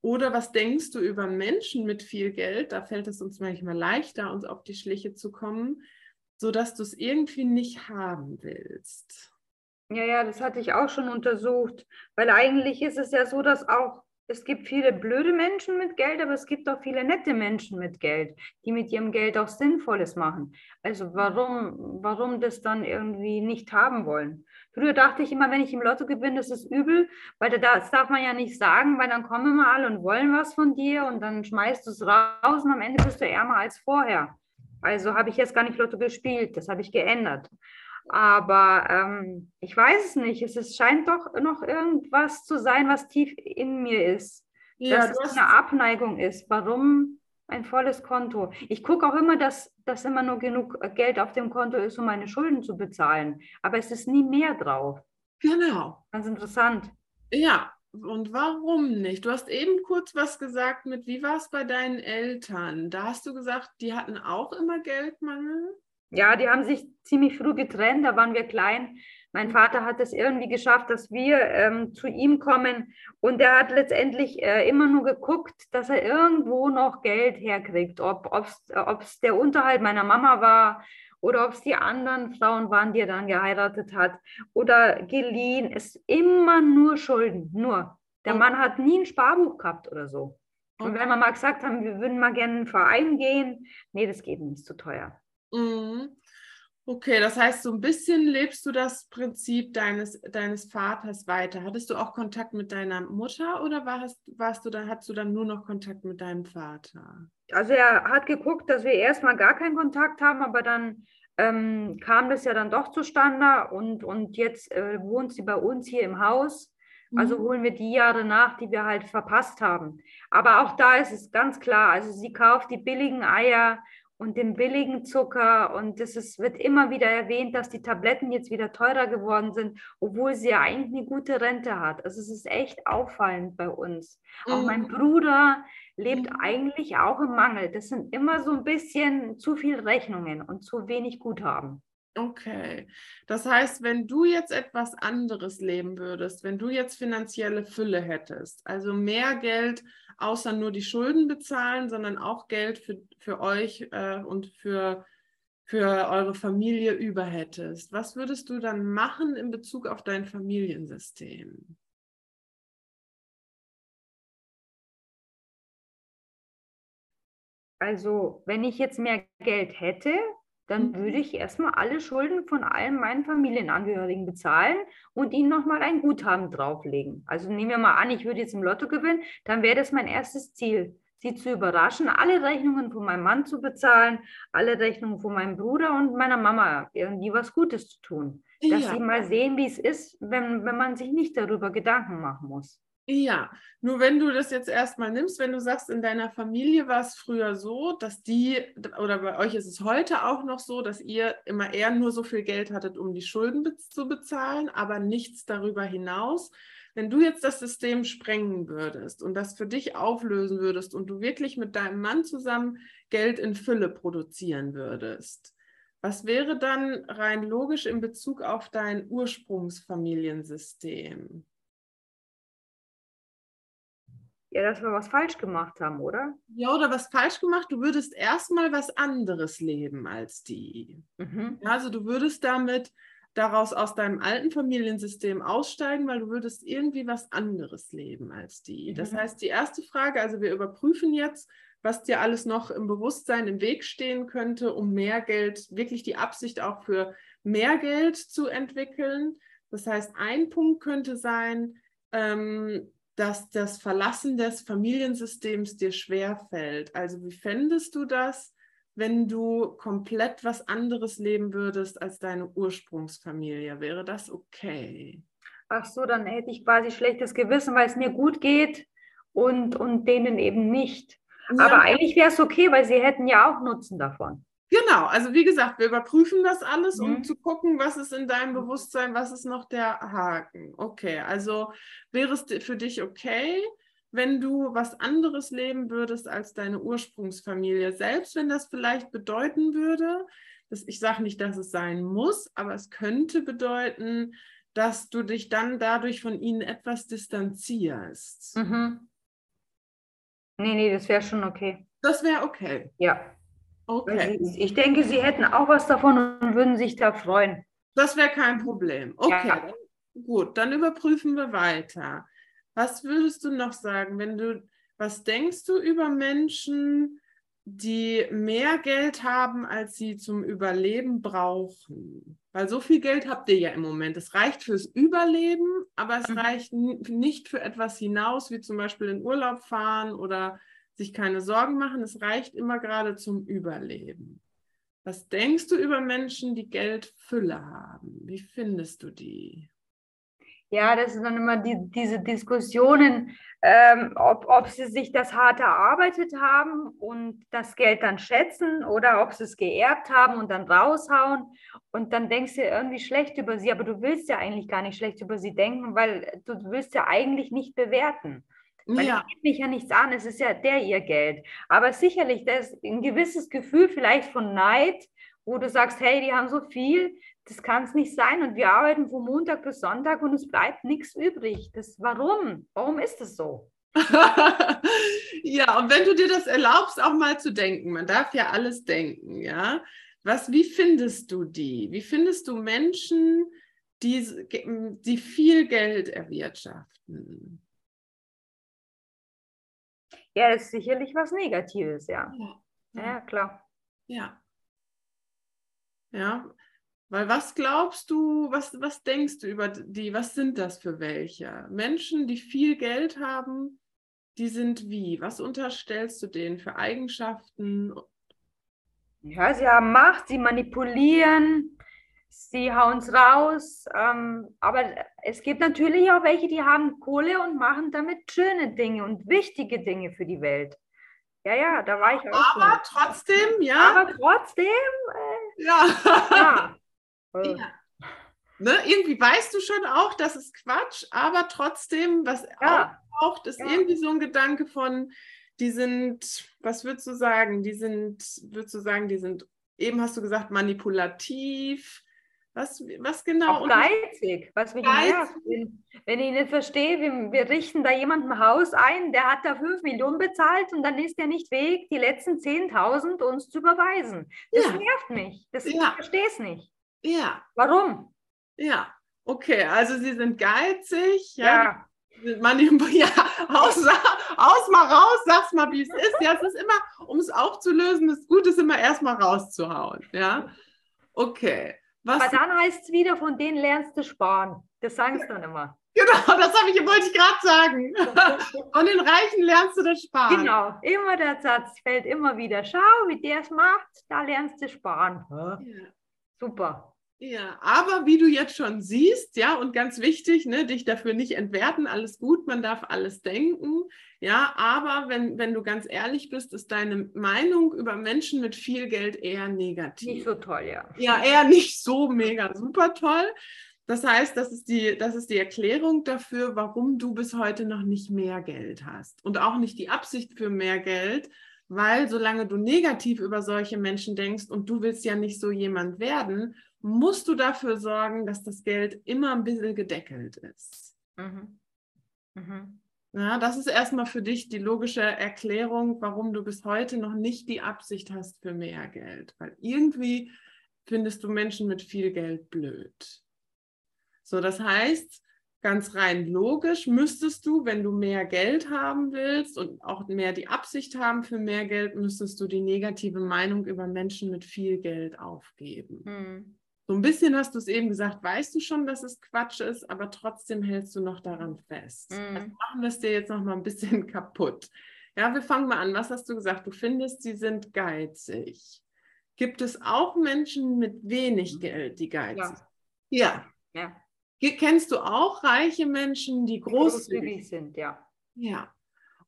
Oder was denkst du über Menschen mit viel Geld? Da fällt es uns manchmal leichter, uns auf die Schliche zu kommen, sodass du es irgendwie nicht haben willst. Ja, ja, das hatte ich auch schon untersucht, weil eigentlich ist es ja so, dass auch es gibt viele blöde Menschen mit Geld, aber es gibt auch viele nette Menschen mit Geld, die mit ihrem Geld auch Sinnvolles machen. Also warum, warum das dann irgendwie nicht haben wollen? Früher dachte ich immer, wenn ich im Lotto gewinne, das ist übel, weil das darf man ja nicht sagen, weil dann kommen immer alle und wollen was von dir und dann schmeißt du es raus und am Ende bist du ärmer als vorher. Also habe ich jetzt gar nicht Lotto gespielt, das habe ich geändert. Aber ähm, ich weiß es nicht. Es ist, scheint doch noch irgendwas zu sein, was tief in mir ist. Ja, dass es eine Abneigung ist. Warum ein volles Konto? Ich gucke auch immer, dass, dass immer nur genug Geld auf dem Konto ist, um meine Schulden zu bezahlen. Aber es ist nie mehr drauf. Genau. Ganz interessant. Ja, und warum nicht? Du hast eben kurz was gesagt mit, wie war es bei deinen Eltern? Da hast du gesagt, die hatten auch immer Geldmangel. Ja, die haben sich ziemlich früh getrennt, da waren wir klein. Mein Vater hat es irgendwie geschafft, dass wir ähm, zu ihm kommen und er hat letztendlich äh, immer nur geguckt, dass er irgendwo noch Geld herkriegt, ob es der Unterhalt meiner Mama war oder ob es die anderen Frauen waren, die er dann geheiratet hat oder geliehen. Es ist immer nur Schulden, nur. Der Mann hat nie ein Sparbuch gehabt oder so. Und wenn wir mal gesagt haben, wir würden mal gerne in einen Verein gehen, nee, das geht nicht, ist zu teuer. Mhm. Okay, das heißt, so ein bisschen lebst du das Prinzip deines, deines Vaters weiter. Hattest du auch Kontakt mit deiner Mutter oder warst, warst du dann, hattest du dann nur noch Kontakt mit deinem Vater? Also er hat geguckt, dass wir erstmal gar keinen Kontakt haben, aber dann ähm, kam das ja dann doch zustande und, und jetzt äh, wohnt sie bei uns hier im Haus. Also mhm. holen wir die Jahre nach, die wir halt verpasst haben. Aber auch da ist es ganz klar, also sie kauft die billigen Eier und den billigen Zucker. Und es wird immer wieder erwähnt, dass die Tabletten jetzt wieder teurer geworden sind, obwohl sie ja eigentlich eine gute Rente hat. Also es ist echt auffallend bei uns. Mhm. Auch mein Bruder lebt mhm. eigentlich auch im Mangel. Das sind immer so ein bisschen zu viele Rechnungen und zu wenig Guthaben. Okay. Das heißt, wenn du jetzt etwas anderes leben würdest, wenn du jetzt finanzielle Fülle hättest, also mehr Geld außer nur die Schulden bezahlen, sondern auch Geld für, für euch äh, und für, für eure Familie über hättest, was würdest du dann machen in Bezug auf dein Familiensystem? Also, wenn ich jetzt mehr Geld hätte, dann mhm. würde ich erstmal alle Schulden von allen meinen Familienangehörigen bezahlen und ihnen nochmal ein Guthaben drauflegen. Also nehmen wir mal an, ich würde jetzt im Lotto gewinnen, dann wäre das mein erstes Ziel, sie zu überraschen, alle Rechnungen von meinem Mann zu bezahlen, alle Rechnungen von meinem Bruder und meiner Mama irgendwie was Gutes zu tun. Dass ja. sie mal sehen, wie es ist, wenn, wenn man sich nicht darüber Gedanken machen muss. Ja, nur wenn du das jetzt erstmal nimmst, wenn du sagst, in deiner Familie war es früher so, dass die, oder bei euch ist es heute auch noch so, dass ihr immer eher nur so viel Geld hattet, um die Schulden zu bezahlen, aber nichts darüber hinaus. Wenn du jetzt das System sprengen würdest und das für dich auflösen würdest und du wirklich mit deinem Mann zusammen Geld in Fülle produzieren würdest, was wäre dann rein logisch in Bezug auf dein Ursprungsfamiliensystem? Ja, dass wir was falsch gemacht haben, oder? Ja, oder was falsch gemacht. Du würdest erstmal was anderes leben als die. Mhm. Ja, also du würdest damit daraus aus deinem alten Familiensystem aussteigen, weil du würdest irgendwie was anderes leben als die. Mhm. Das heißt, die erste Frage, also wir überprüfen jetzt, was dir alles noch im Bewusstsein im Weg stehen könnte, um mehr Geld, wirklich die Absicht auch für mehr Geld zu entwickeln. Das heißt, ein Punkt könnte sein, ähm, dass das Verlassen des Familiensystems dir schwer fällt. Also wie fändest du das, wenn du komplett was anderes leben würdest als deine Ursprungsfamilie? Wäre das okay? Ach so, dann hätte ich quasi schlechtes Gewissen, weil es mir gut geht und, und denen eben nicht. Ja. Aber eigentlich wäre es okay, weil sie hätten ja auch Nutzen davon. Genau, also wie gesagt, wir überprüfen das alles, um mhm. zu gucken, was ist in deinem Bewusstsein, was ist noch der Haken. Okay, also wäre es für dich okay, wenn du was anderes leben würdest als deine Ursprungsfamilie, selbst wenn das vielleicht bedeuten würde, dass ich sage nicht, dass es sein muss, aber es könnte bedeuten, dass du dich dann dadurch von ihnen etwas distanzierst. Mhm. Nee, nee, das wäre schon okay. Das wäre okay. Ja. Okay. Ich denke, Sie hätten auch was davon und würden sich da freuen. Das wäre kein Problem. Okay, Ja. dann, gut, dann überprüfen wir weiter. Was würdest du noch sagen, wenn du, was denkst du über Menschen, die mehr Geld haben, als sie zum Überleben brauchen? Weil so viel Geld habt ihr ja im Moment. Es reicht fürs Überleben, aber es Mhm. reicht nicht für etwas hinaus, wie zum Beispiel in Urlaub fahren oder sich keine Sorgen machen. Es reicht immer gerade zum Überleben. Was denkst du über Menschen, die Geldfülle haben? Wie findest du die? Ja, das sind dann immer die, diese Diskussionen, ähm, ob, ob sie sich das hart erarbeitet haben und das Geld dann schätzen oder ob sie es geerbt haben und dann raushauen. Und dann denkst du irgendwie schlecht über sie, aber du willst ja eigentlich gar nicht schlecht über sie denken, weil du willst ja eigentlich nicht bewerten. Weil Ja, geht mich ja nichts an, es ist ja der ihr Geld. Aber sicherlich, da ist ein gewisses Gefühl vielleicht von Neid, wo du sagst, hey, die haben so viel, das kann es nicht sein. Und wir arbeiten von Montag bis Sonntag und es bleibt nichts übrig. Das, warum? Warum ist das so? ja, und wenn du dir das erlaubst, auch mal zu denken, man darf ja alles denken, ja. Was, wie findest du die? Wie findest du Menschen, die, die viel Geld erwirtschaften? Ja, das ist sicherlich was Negatives, ja. Ja. Ja, klar. Ja. Ja, weil was glaubst du, was, was denkst du über die, was sind das für welche? Menschen, die viel Geld haben, die sind wie? Was unterstellst du denen für Eigenschaften? Ja, sie haben Macht, sie manipulieren, sie hauen es raus. Ähm, aber es gibt natürlich auch welche, die haben Kohle und machen damit schöne Dinge und wichtige Dinge für die Welt. Ja, ja, da war ich auch. Aber schon. trotzdem, ja, Aber trotzdem, ja. ja. Äh, Ja. Ne, irgendwie weißt du schon auch, das ist Quatsch, aber trotzdem, was Ja. auftaucht, ist Ja. irgendwie so ein Gedanke von, die sind, was würdest du sagen, die sind, würdest du sagen, die sind, eben hast du gesagt, manipulativ. Was, was genau? Auch geizig, was mich Geizig. nervt. Wenn, wenn ich nicht verstehe, wir, wir richten da jemandem ein Haus ein, der hat da 5 Millionen bezahlt und dann ist er nicht fähig, die letzten 10.000 uns zu überweisen. Das Ja. nervt mich. Das, Ja. Ich verstehe es nicht. Ja, Warum? ja. Okay, also sie sind geizig, ja, Ja, ja, haus, haus mal raus, sag's mal, wie es ist. Ja, es ist immer, um es aufzulösen, das Gute ist immer erstmal rauszuhauen. Ja, okay. Was, aber dann heißt es wieder, von denen lernst du sparen. Das sagen sie dann immer. genau, das habe ich, wollte ich gerade sagen. Von den Reichen lernst du das Sparen. Genau, immer der Satz fällt immer wieder. Schau, wie der es macht, da lernst du sparen. Ja. Super. Ja, aber wie du jetzt schon siehst, ja, und ganz wichtig, ne, dich dafür nicht entwerten, alles gut, man darf alles denken, ja, aber wenn, wenn du ganz ehrlich bist, ist deine Meinung über Menschen mit viel Geld eher negativ. Nicht so toll, ja. Ja, eher nicht so mega super toll. Das heißt, das ist, die, das ist die Erklärung dafür, warum du bis heute noch nicht mehr Geld hast und auch nicht die Absicht für mehr Geld, weil solange du negativ über solche Menschen denkst und du willst ja nicht so jemand werden, musst du dafür sorgen, dass das Geld immer ein bisschen gedeckelt ist. Mhm. Mhm. Ja, das ist erstmal für dich die logische Erklärung, warum du bis heute noch nicht die Absicht hast für mehr Geld. Weil irgendwie findest du Menschen mit viel Geld blöd. So, das heißt, ganz rein logisch müsstest du, wenn du mehr Geld haben willst und auch mehr die Absicht haben für mehr Geld, müsstest du die negative Meinung über Menschen mit viel Geld aufgeben. Mhm. So ein bisschen hast du es eben gesagt, weißt du schon, dass es Quatsch ist, aber trotzdem hältst du noch daran fest. Mhm. Also machen wir es dir jetzt noch mal ein bisschen kaputt. Ja, wir fangen mal an. Was hast du gesagt? Du findest, sie sind geizig. Gibt es auch Menschen mit wenig Geld, die geizig sind? Ja. Ja. Kennst du auch reiche Menschen, die Großzügig sind, ja. ja.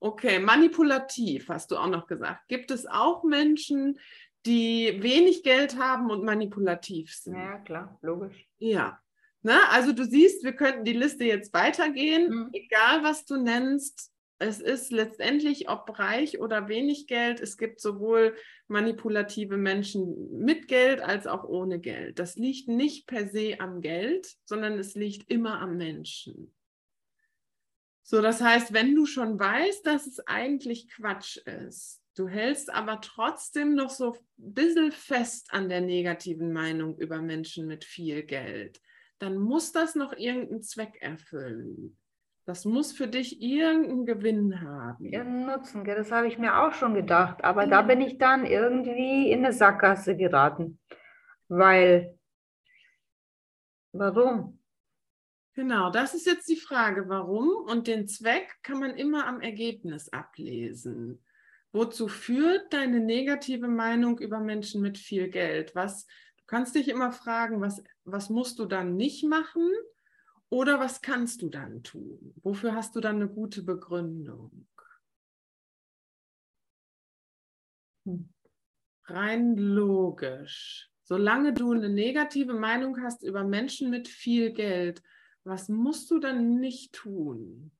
Okay, manipulativ hast du auch noch gesagt. Gibt es auch Menschen, die wenig Geld haben und manipulativ sind? Ja, klar, logisch. Ja. Na, also du siehst, wir könnten die Liste jetzt weitergehen. Mhm. Egal, was du nennst, es ist letztendlich, ob reich oder wenig Geld, es gibt sowohl manipulative Menschen mit Geld als auch ohne Geld. Das liegt nicht per se am Geld, sondern es liegt immer am Menschen. So, das heißt, wenn du schon weißt, dass es eigentlich Quatsch ist, du hältst aber trotzdem noch so ein bisschen fest an der negativen Meinung über Menschen mit viel Geld, dann muss das noch irgendeinen Zweck erfüllen. Das muss für dich irgendeinen Gewinn haben. Irgendeinen Nutzen, das habe ich mir auch schon gedacht. Aber ja. da bin ich dann irgendwie in eine Sackgasse geraten. Weil, warum? Genau, das ist jetzt die Frage, warum. Und den Zweck kann man immer am Ergebnis ablesen. Wozu führt deine negative Meinung über Menschen mit viel Geld? Was, du kannst dich immer fragen, was, was musst du dann nicht machen oder was kannst du dann tun? Wofür hast du dann eine gute Begründung? Hm. Rein logisch. Solange du eine negative Meinung hast über Menschen mit viel Geld, was musst du dann nicht tun?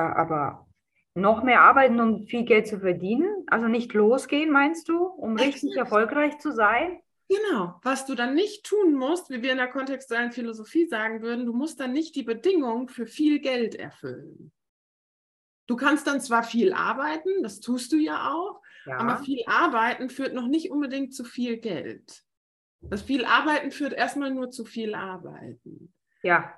Aber noch mehr arbeiten, um viel Geld zu verdienen? Also nicht losgehen, meinst du, um richtig erfolgreich zu sein? Genau, was du dann nicht tun musst, wie wir in der kontextuellen Philosophie sagen würden, du musst dann nicht die Bedingung für viel Geld erfüllen. Du kannst dann zwar viel arbeiten, das tust du ja auch, ja. aber viel Arbeiten führt noch nicht unbedingt zu viel Geld. Das viel Arbeiten führt erstmal nur zu viel Arbeiten. Ja.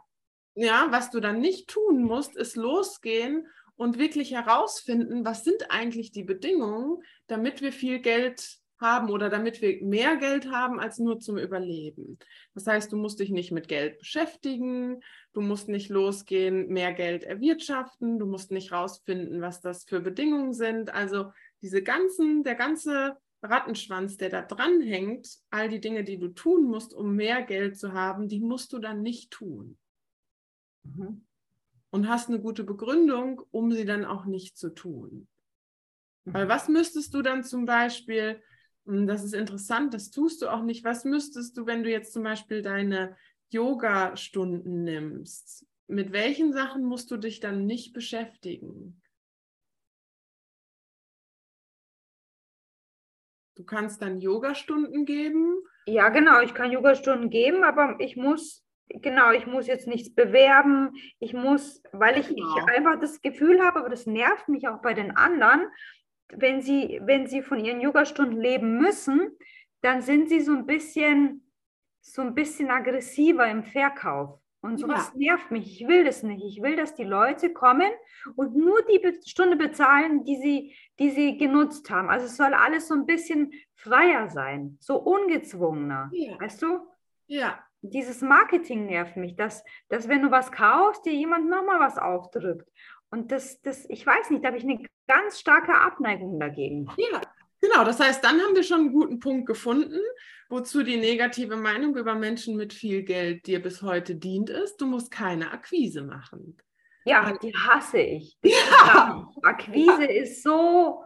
Ja, was du dann nicht tun musst, ist losgehen und wirklich herausfinden, was sind eigentlich die Bedingungen, damit wir viel Geld haben oder damit wir mehr Geld haben als nur zum Überleben. Das heißt, du musst dich nicht mit Geld beschäftigen, du musst nicht losgehen, mehr Geld erwirtschaften, du musst nicht herausfinden, was das für Bedingungen sind. Also diese ganzen, der ganze Rattenschwanz, der da dran hängt, all die Dinge, die du tun musst, um mehr Geld zu haben, die musst du dann nicht tun. Mhm und hast eine gute Begründung, um sie dann auch nicht zu tun. Weil mhm. was müsstest du dann zum Beispiel, hm, das ist interessant, das tust du auch nicht, was müsstest du, wenn du jetzt zum Beispiel deine Yoga-Stunden nimmst, mit welchen Sachen musst du dich dann nicht beschäftigen? Du kannst dann Yoga-Stunden geben. Ja, genau, ich kann Yoga-Stunden geben, aber ich muss genau, ich muss jetzt nichts bewerben, ich muss, weil ich, genau. ich einfach das Gefühl habe, aber das nervt mich auch bei den anderen, wenn sie, wenn sie von ihren Yogastunden leben müssen, dann sind sie so ein bisschen, so ein bisschen aggressiver im Verkauf. Und sowas ja. nervt mich. Ich will das nicht. Ich will, dass die Leute kommen und nur die Stunde bezahlen, die sie, die sie genutzt haben. Also es soll alles so ein bisschen freier sein, so ungezwungener. Ja. Weißt du? Ja, dieses Marketing nervt mich, dass, dass wenn du was kaufst, dir jemand nochmal was aufdrückt. Und das, das, ich weiß nicht, da habe ich eine ganz starke Abneigung dagegen. Ja, genau. Das heißt, dann haben wir schon einen guten Punkt gefunden, wozu die negative Meinung über Menschen mit viel Geld dir bis heute dient ist. Du musst keine Akquise machen. Ja, die hasse ich. Ja. Akquise ist so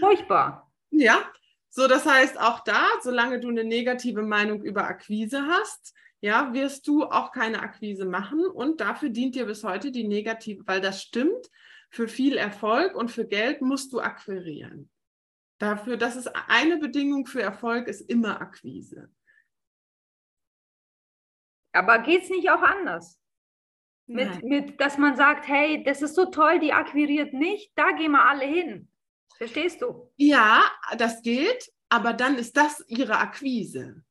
furchtbar. Ja, so das heißt auch da, solange du eine negative Meinung über Akquise hast, ja, wirst du auch keine Akquise machen und dafür dient dir bis heute die negative, weil das stimmt, für viel Erfolg und für Geld musst du akquirieren. Dafür, das ist eine Bedingung für Erfolg, ist immer Akquise. Aber geht es nicht auch anders? Mit, mit, dass man sagt, hey, das ist so toll, die akquiriert nicht, da gehen wir alle hin. Verstehst du? Ja, das geht, aber dann ist das ihre Akquise.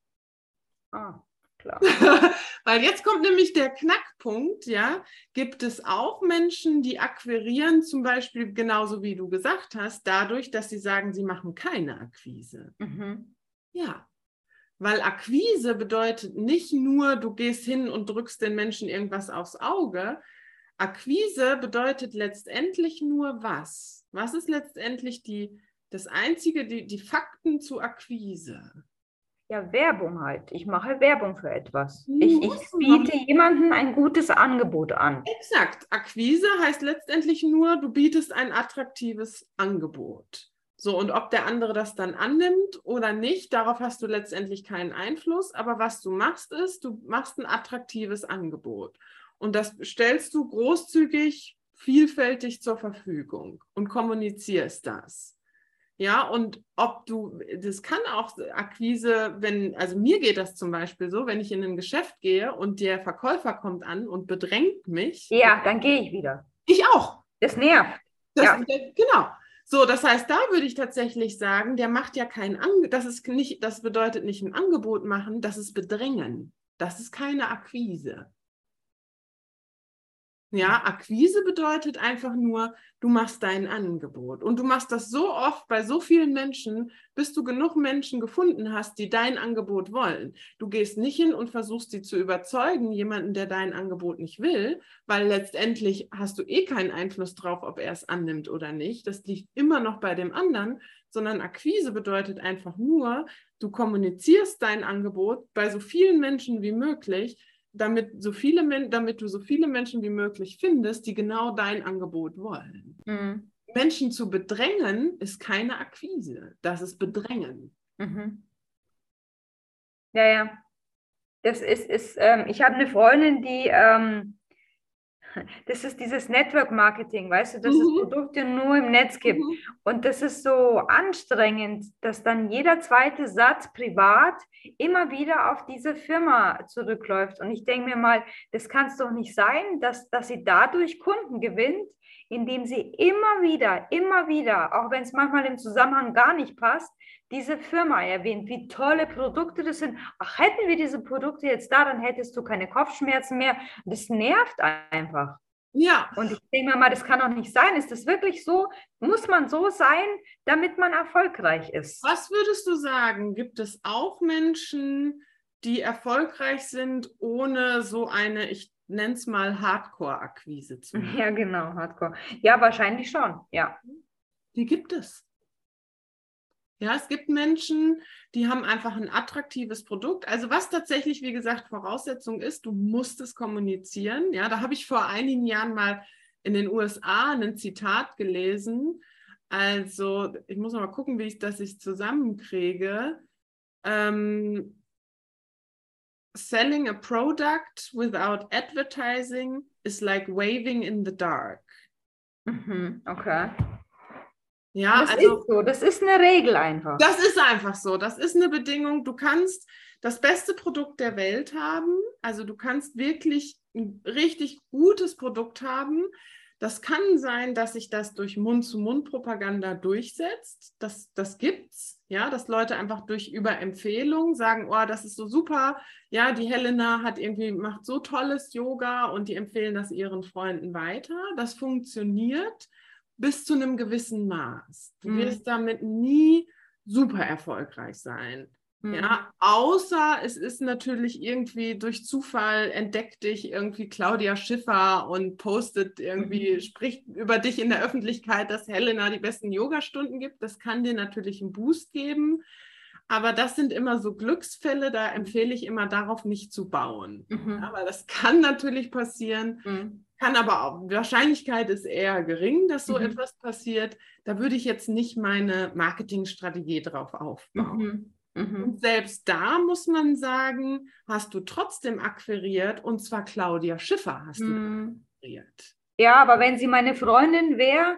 Ah klar. Weil jetzt kommt nämlich der Knackpunkt, ja. Gibt es auch Menschen, die akquirieren, zum Beispiel genauso wie du gesagt hast, dadurch, dass sie sagen, sie machen keine Akquise. Mhm. Ja. Weil Akquise bedeutet nicht nur, du gehst hin und drückst den Menschen irgendwas aufs Auge. Akquise bedeutet letztendlich nur was? Was ist letztendlich die, das Einzige, die, die Fakten zu Akquise? Ja, Werbung halt. Ich mache Werbung für etwas. Ich, ich biete jemandem ein gutes Angebot an. Exakt. Akquise heißt letztendlich nur, du bietest ein attraktives Angebot. So, und ob der andere das dann annimmt oder nicht, darauf hast du letztendlich keinen Einfluss. Aber was du machst, ist, du machst ein attraktives Angebot. Und das stellst du großzügig, vielfältig zur Verfügung und kommunizierst das. Ja, und ob du, das kann auch Akquise, wenn, also mir geht das zum Beispiel so, wenn ich in ein Geschäft gehe und der Verkäufer kommt an und bedrängt mich. Ja, dann gehe ich wieder. Ich auch. Das nervt. Das, Ja. Genau. So, das heißt, da würde ich tatsächlich sagen, der macht ja kein Angebot, das ist nicht, das bedeutet nicht ein Angebot machen, das ist Bedrängen. Das ist keine Akquise. Ja, Akquise bedeutet einfach nur, du machst dein Angebot. Und du machst das so oft bei so vielen Menschen, bis du genug Menschen gefunden hast, die dein Angebot wollen. Du gehst nicht hin und versuchst sie zu überzeugen, jemanden, der dein Angebot nicht will, weil letztendlich hast du eh keinen Einfluss drauf, ob er es annimmt oder nicht. Das liegt immer noch bei dem anderen, sondern Akquise bedeutet einfach nur, du kommunizierst dein Angebot bei so vielen Menschen wie möglich, damit, so viele, damit du so viele Menschen wie möglich findest, die genau dein Angebot wollen. Mhm. Menschen zu bedrängen ist keine Akquise, das ist Bedrängen. Mhm. Ja, ja. Das ist, ist ähm, ich habe eine Freundin, die, ähm, das ist dieses Network Marketing, weißt du, dass es Mhm. Produkte nur im Netz gibt. Mhm. Und das ist so anstrengend, dass dann jeder zweite Satz privat immer wieder auf diese Firma zurückläuft. Und ich denke mir mal, das kann es doch nicht sein, dass, dass sie dadurch Kunden gewinnt, indem sie immer wieder, immer wieder, auch wenn es manchmal im Zusammenhang gar nicht passt, diese Firma erwähnt, wie tolle Produkte das sind. Ach, hätten wir diese Produkte jetzt da, dann hättest du keine Kopfschmerzen mehr. Das nervt einfach. Ja, Und ich denke mir mal, das kann doch nicht sein. Ist das wirklich so? Muss man so sein, damit man erfolgreich ist? was würdest du sagen? Gibt es auch Menschen, die erfolgreich sind, ohne so eine, ich nenne es mal Hardcore-Akquise zu machen? Ja, genau, Hardcore. Ja, wahrscheinlich schon. Ja. Die gibt es. Ja, es gibt Menschen, die haben einfach ein attraktives Produkt. Also was tatsächlich, wie gesagt, Voraussetzung ist, du musst es kommunizieren. Ja, da habe ich vor einigen Jahren mal in den USA ein Zitat gelesen. Also ich muss noch mal gucken, wie ich das ich zusammenkriege. Ähm, Selling a product without advertising is like waving in the dark. Mhm, okay. Ja, Das also ist so. Das ist eine Regel einfach. Das ist einfach so. Das ist eine Bedingung. Du kannst das beste Produkt der Welt haben. Also du kannst wirklich ein richtig gutes Produkt haben. Das kann sein, dass sich das durch Mund-zu-Mund-Propaganda durchsetzt. Das, das gibt's. Ja, dass Leute einfach durch Überempfehlung sagen, oh, das ist so super. Ja, die Helena hat irgendwie, macht so tolles Yoga und die empfehlen das ihren Freunden weiter. Das funktioniert bis zu einem gewissen Maß. Du Mhm. wirst damit nie super erfolgreich sein. Mhm. Ja, außer es ist natürlich irgendwie durch Zufall entdeckt dich irgendwie Claudia Schiffer und postet irgendwie, Mhm. spricht über dich in der Öffentlichkeit, dass Helena die besten Yogastunden gibt. Das kann dir natürlich einen Boost geben. Aber das sind immer so Glücksfälle, da empfehle ich immer darauf nicht zu bauen. Mhm. Aber das kann natürlich passieren, Mhm. kann aber auch, Wahrscheinlichkeit ist eher gering, dass so Mhm. etwas passiert. Da würde ich jetzt nicht meine Marketingstrategie drauf aufbauen. Mhm. Und selbst da muss man sagen, hast du trotzdem akquiriert und zwar Claudia Schiffer hast du Mhm. akquiriert. Ja, aber wenn sie meine Freundin wäre,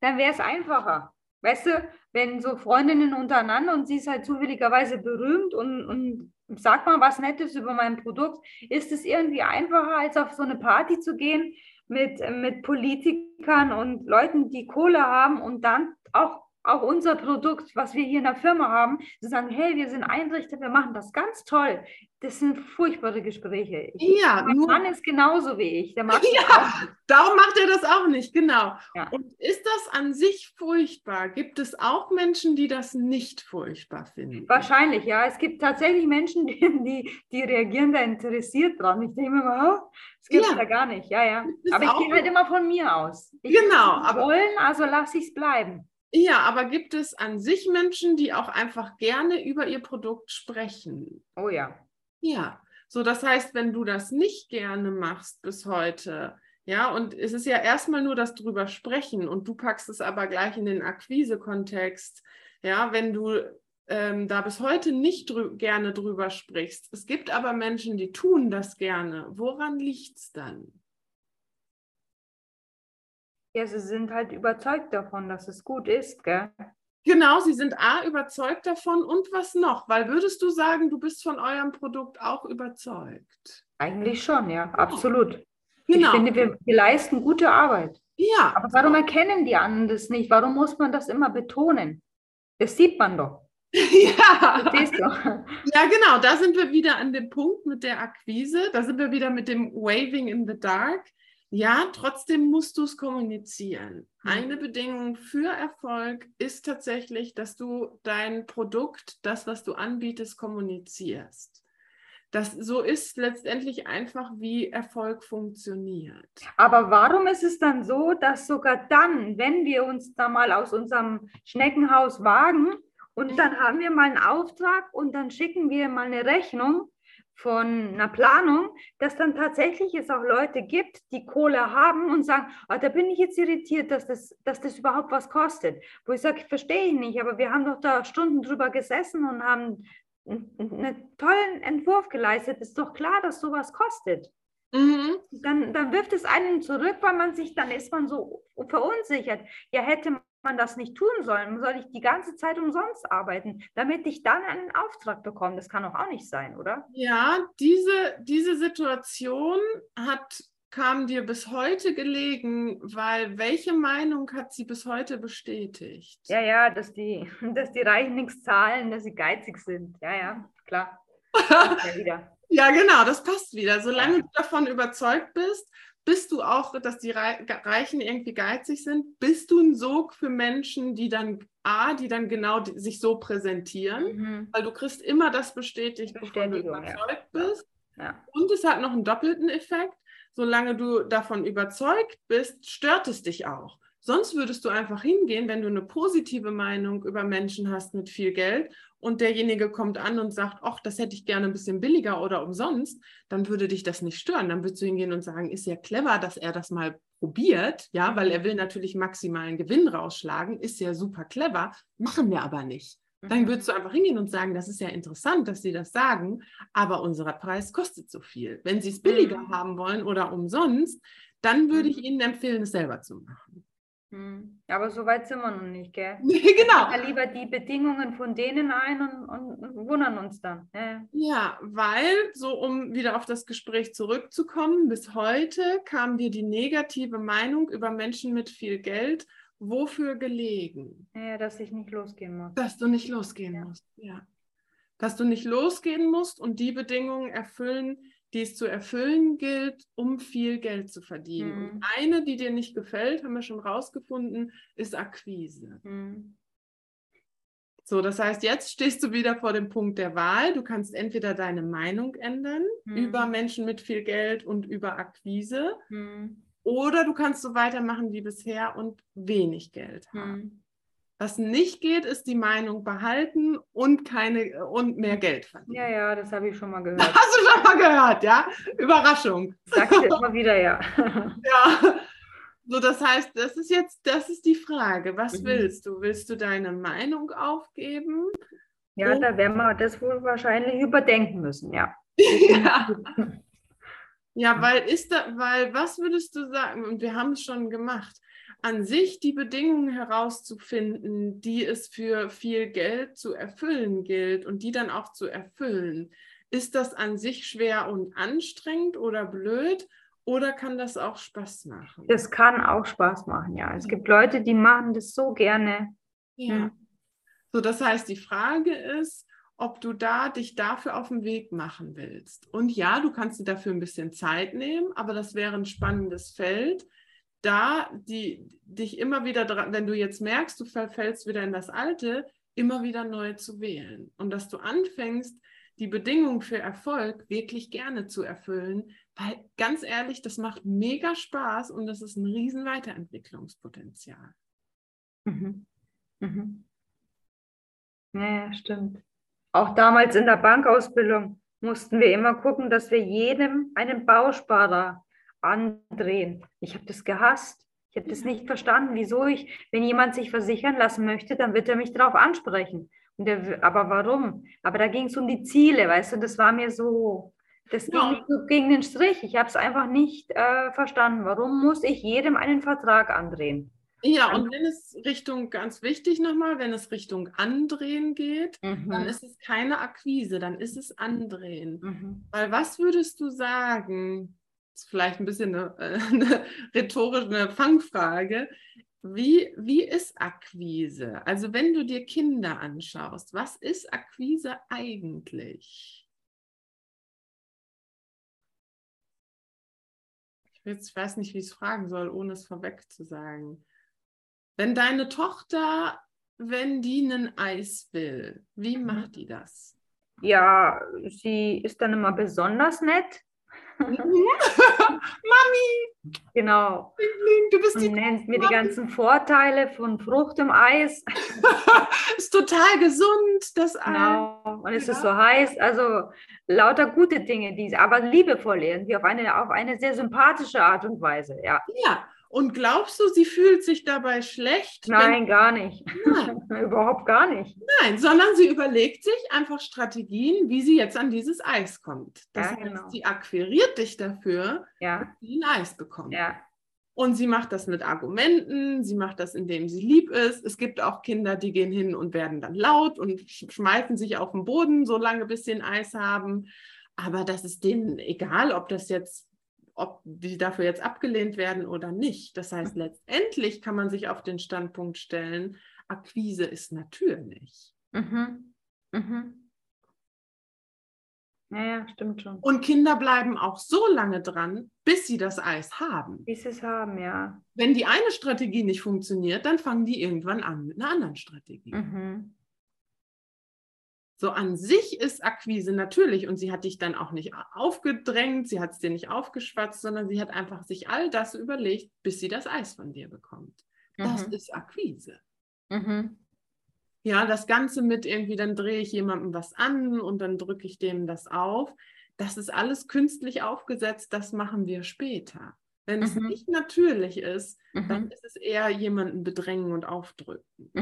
dann wäre es einfacher. Weißt du, wenn so Freundinnen untereinander und sie ist halt zufälligerweise berühmt und, und sagt mal was Nettes über mein Produkt, ist es irgendwie einfacher, als auf so eine Party zu gehen mit, mit Politikern und Leuten, die Kohle haben und dann auch, auch unser Produkt, was wir hier in der Firma haben, zu sagen, hey, wir sind Einrichter, wir machen das ganz toll. Das sind furchtbare Gespräche. Ich, Ja, mein nur, Mann ist genauso wie ich. Ja. darum macht er das auch nicht, genau. Ja. Und ist das an sich furchtbar? Gibt es auch Menschen, die das nicht furchtbar finden? Wahrscheinlich, ja. Es gibt tatsächlich Menschen, die, die, die reagieren da interessiert dran. Ich denke mir immer, oh, das gibt es Ja. ja gar nicht. Ja, ja. Aber ich gehe halt immer von mir aus. Ich Genau, aber- wollen, also lasse ich es bleiben. Ja, aber gibt es an sich Menschen, die auch einfach gerne über ihr Produkt sprechen? Oh ja. Ja, so das heißt, wenn du das nicht gerne machst bis heute, ja, und es ist ja erstmal nur das drüber sprechen und du packst es aber gleich in den Akquise-Kontext, ja, wenn du ähm, da bis heute nicht drü gerne drüber sprichst. Es gibt aber Menschen, die tun das gerne. Woran liegt es dann? Ja, sie sind halt überzeugt davon, dass es gut ist, gell? Genau, sie sind A, überzeugt davon und was noch? Weil würdest du sagen, du bist von eurem Produkt auch überzeugt? Eigentlich schon, ja, absolut. Genau. Ich finde, wir, wir leisten gute Arbeit. Ja. Aber warum erkennen die anderen das nicht? Warum muss man das immer betonen? Das sieht man doch. ja. Ja, genau. Da sind wir wieder an dem Punkt mit der Akquise. Da sind wir wieder mit dem Waving in the Dark. Ja, trotzdem musst du es kommunizieren. Mhm. Eine Bedingung für Erfolg ist tatsächlich, dass du dein Produkt, das, was du anbietest, kommunizierst. Das so ist letztendlich einfach, wie Erfolg funktioniert. Aber warum ist es dann so, dass sogar dann, wenn wir uns da mal aus unserem Schneckenhaus wagen und dann haben wir mal einen Auftrag und dann schicken wir mal eine Rechnung von einer Planung, dass dann tatsächlich es auch Leute gibt, die Kohle haben und sagen, ah, da bin ich jetzt irritiert, dass das, dass das überhaupt was kostet. Wo ich sage, verstehe ich nicht, aber wir haben doch da Stunden drüber gesessen und haben einen tollen Entwurf geleistet. Ist doch klar, dass sowas kostet. Mhm. Dann, dann wirft es einen zurück, weil man sich, dann ist man so verunsichert. Ja, hätte man das nicht tun sollen, soll ich die ganze Zeit umsonst arbeiten, damit ich dann einen Auftrag bekomme. Das kann doch auch nicht sein, oder? Ja, diese, diese Situation hat, kam dir bis heute gelegen, weil welche Meinung hat sie bis heute bestätigt? Ja, ja, dass die, dass die Reichen nichts zahlen, dass sie geizig sind. Ja, ja, klar. Ja, wieder. Ja, genau, das passt wieder. Solange du davon überzeugt bist, bist du auch, dass die Rei- Reichen irgendwie geizig sind, bist du ein Sog für Menschen, die dann A, die dann genau sich so präsentieren, Mhm. weil du kriegst immer das bestätigt, wovon du Bestätigung, ja. überzeugt bist. Ja. Und es hat noch einen doppelten Effekt. Solange du davon überzeugt bist, stört es dich auch. Sonst würdest du einfach hingehen, wenn du eine positive Meinung über Menschen hast mit viel Geld und derjenige kommt an und sagt, ach, das hätte ich gerne ein bisschen billiger oder umsonst, dann würde dich das nicht stören. Dann würdest du hingehen und sagen, ist ja clever, dass er das mal probiert, ja, weil er will natürlich maximalen Gewinn rausschlagen, ist ja super clever, machen wir aber nicht. Dann Mhm. würdest du einfach hingehen und sagen, das ist ja interessant, dass sie das sagen, aber unser Preis kostet so viel. Wenn sie es billiger Mhm. haben wollen oder umsonst, dann würde ich Mhm. ihnen empfehlen, es selber zu machen. Mhm. Aber so weit sind wir noch nicht, gell? genau. Ja, lieber die Bedingungen von denen ein und, und, und wundern uns dann. Ja. Ja, weil, so um wieder auf das Gespräch zurückzukommen, bis heute kam dir die negative Meinung über Menschen mit viel Geld wofür gelegen? Ja, dass ich nicht losgehen muss. Dass du nicht losgehen Ja. musst. Ja. Dass du nicht losgehen musst und die Bedingungen erfüllen, die es zu erfüllen gilt, um viel Geld zu verdienen. Mhm. Und eine, die dir nicht gefällt, haben wir schon rausgefunden, ist Akquise. Mhm. So, das heißt, jetzt stehst du wieder vor dem Punkt der Wahl. Du kannst entweder deine Meinung ändern Mhm. über Menschen mit viel Geld und über Akquise Mhm. oder du kannst so weitermachen wie bisher und wenig Geld haben. Mhm. Was nicht geht, ist die Meinung behalten und keine und mehr Geld verdienen. Ja, ja, das habe ich schon mal gehört. Hast du schon mal gehört, ja? Überraschung. Sagst du immer wieder, ja. Ja. So, das heißt, das ist jetzt, das ist die Frage. Was Mhm. willst du? Willst du deine Meinung aufgeben? Ja, Oh. da werden wir das wohl wahrscheinlich überdenken müssen, ja. ja. Ja, weil ist da, weil was würdest du sagen, und wir haben es schon gemacht, an sich die Bedingungen herauszufinden, die es für viel Geld zu erfüllen gilt und die dann auch zu erfüllen. Ist das an sich schwer und anstrengend oder blöd oder kann das auch Spaß machen? Das kann auch Spaß machen, ja. Es gibt Leute, die machen das so gerne. Ja. So, das heißt, die Frage ist, ob du da dich dafür auf den Weg machen willst. Und ja, du kannst dir dafür ein bisschen Zeit nehmen, aber das wäre ein spannendes Feld, da die, dich immer wieder, dran, wenn du jetzt merkst, du verfällst wieder in das Alte, immer wieder neu zu wählen. Und dass du anfängst, die Bedingungen für Erfolg wirklich gerne zu erfüllen, weil ganz ehrlich, das macht mega Spaß und das ist ein riesen Weiterentwicklungspotenzial. Mhm. Mhm. Ja, ja, stimmt. Auch damals in der Bankausbildung mussten wir immer gucken, dass wir jedem einen Bausparer andrehen. Ich habe das gehasst. Ich habe das nicht verstanden, wieso ich, wenn jemand sich versichern lassen möchte, dann wird er mich darauf ansprechen. Und der, aber warum? Aber da ging es um die Ziele, weißt du, das war mir so, das ging Ja. so gegen den Strich. Ich habe es einfach nicht äh, verstanden. Warum muss ich jedem einen Vertrag andrehen? Ja, und wenn es Richtung, ganz wichtig nochmal, wenn es Richtung Andrehen geht, Mhm. dann ist es keine Akquise, dann ist es Andrehen. Mhm. Weil was würdest du sagen, ist vielleicht ein bisschen eine, äh, eine rhetorische eine Fangfrage, wie, wie ist Akquise? Also wenn du dir Kinder anschaust, was ist Akquise eigentlich? Ich jetzt- ich weiß nicht, wie ich es fragen soll, ohne es vorweg zu sagen. Wenn deine Tochter, wenn die ein Eis will, wie Mhm. macht die das? Ja, sie ist dann immer besonders nett. Mami, Genau. Du bist die nennt mir die ganzen Vorteile von Frucht im Eis. ist total gesund, das Ei. Genau. Und es ist Ja. so heiß. Also lauter gute Dinge, die aber liebevoll irgendwie auf eine, auf eine sehr sympathische Art und Weise. Ja. Ja. Und glaubst du, sie fühlt sich dabei schlecht? Nein, gar nicht. Nein, Überhaupt gar nicht. nein, sondern sie überlegt sich einfach Strategien, wie sie jetzt an dieses Eis kommt. Das Ja, heißt, genau. sie akquiriert dich dafür, Ja, dass sie ein Eis bekommt. ja. Und sie macht das mit Argumenten, sie macht das, indem sie lieb ist. Es gibt auch Kinder, die gehen hin und werden dann laut und sch- schmeißen sich auf den Boden, solange bis sie ein Eis haben. Aber das ist denen egal, ob das jetzt, ob die dafür jetzt abgelehnt werden oder nicht. Das heißt, letztendlich kann man sich auf den Standpunkt stellen, Akquise ist natürlich. Mhm. Mhm. Ja, ja, stimmt schon. Und Kinder bleiben auch so lange dran, bis sie das Eis haben. Wie sie es haben, ja. Wenn die eine Strategie nicht funktioniert, dann fangen die irgendwann an mit einer anderen Strategie. Mhm. So an sich ist Akquise natürlich und sie hat dich dann auch nicht aufgedrängt, sie hat es dir nicht aufgeschwatzt, sondern sie hat einfach sich all das überlegt, bis sie das Eis von dir bekommt. Das Mhm. ist Akquise. Mhm. Ja, das Ganze mit irgendwie, dann drehe ich jemandem was an und dann drücke ich dem das auf. Das ist alles künstlich aufgesetzt, das machen wir später. Wenn es Mhm. nicht natürlich ist, dann Mhm. ist es eher jemanden bedrängen und aufdrücken.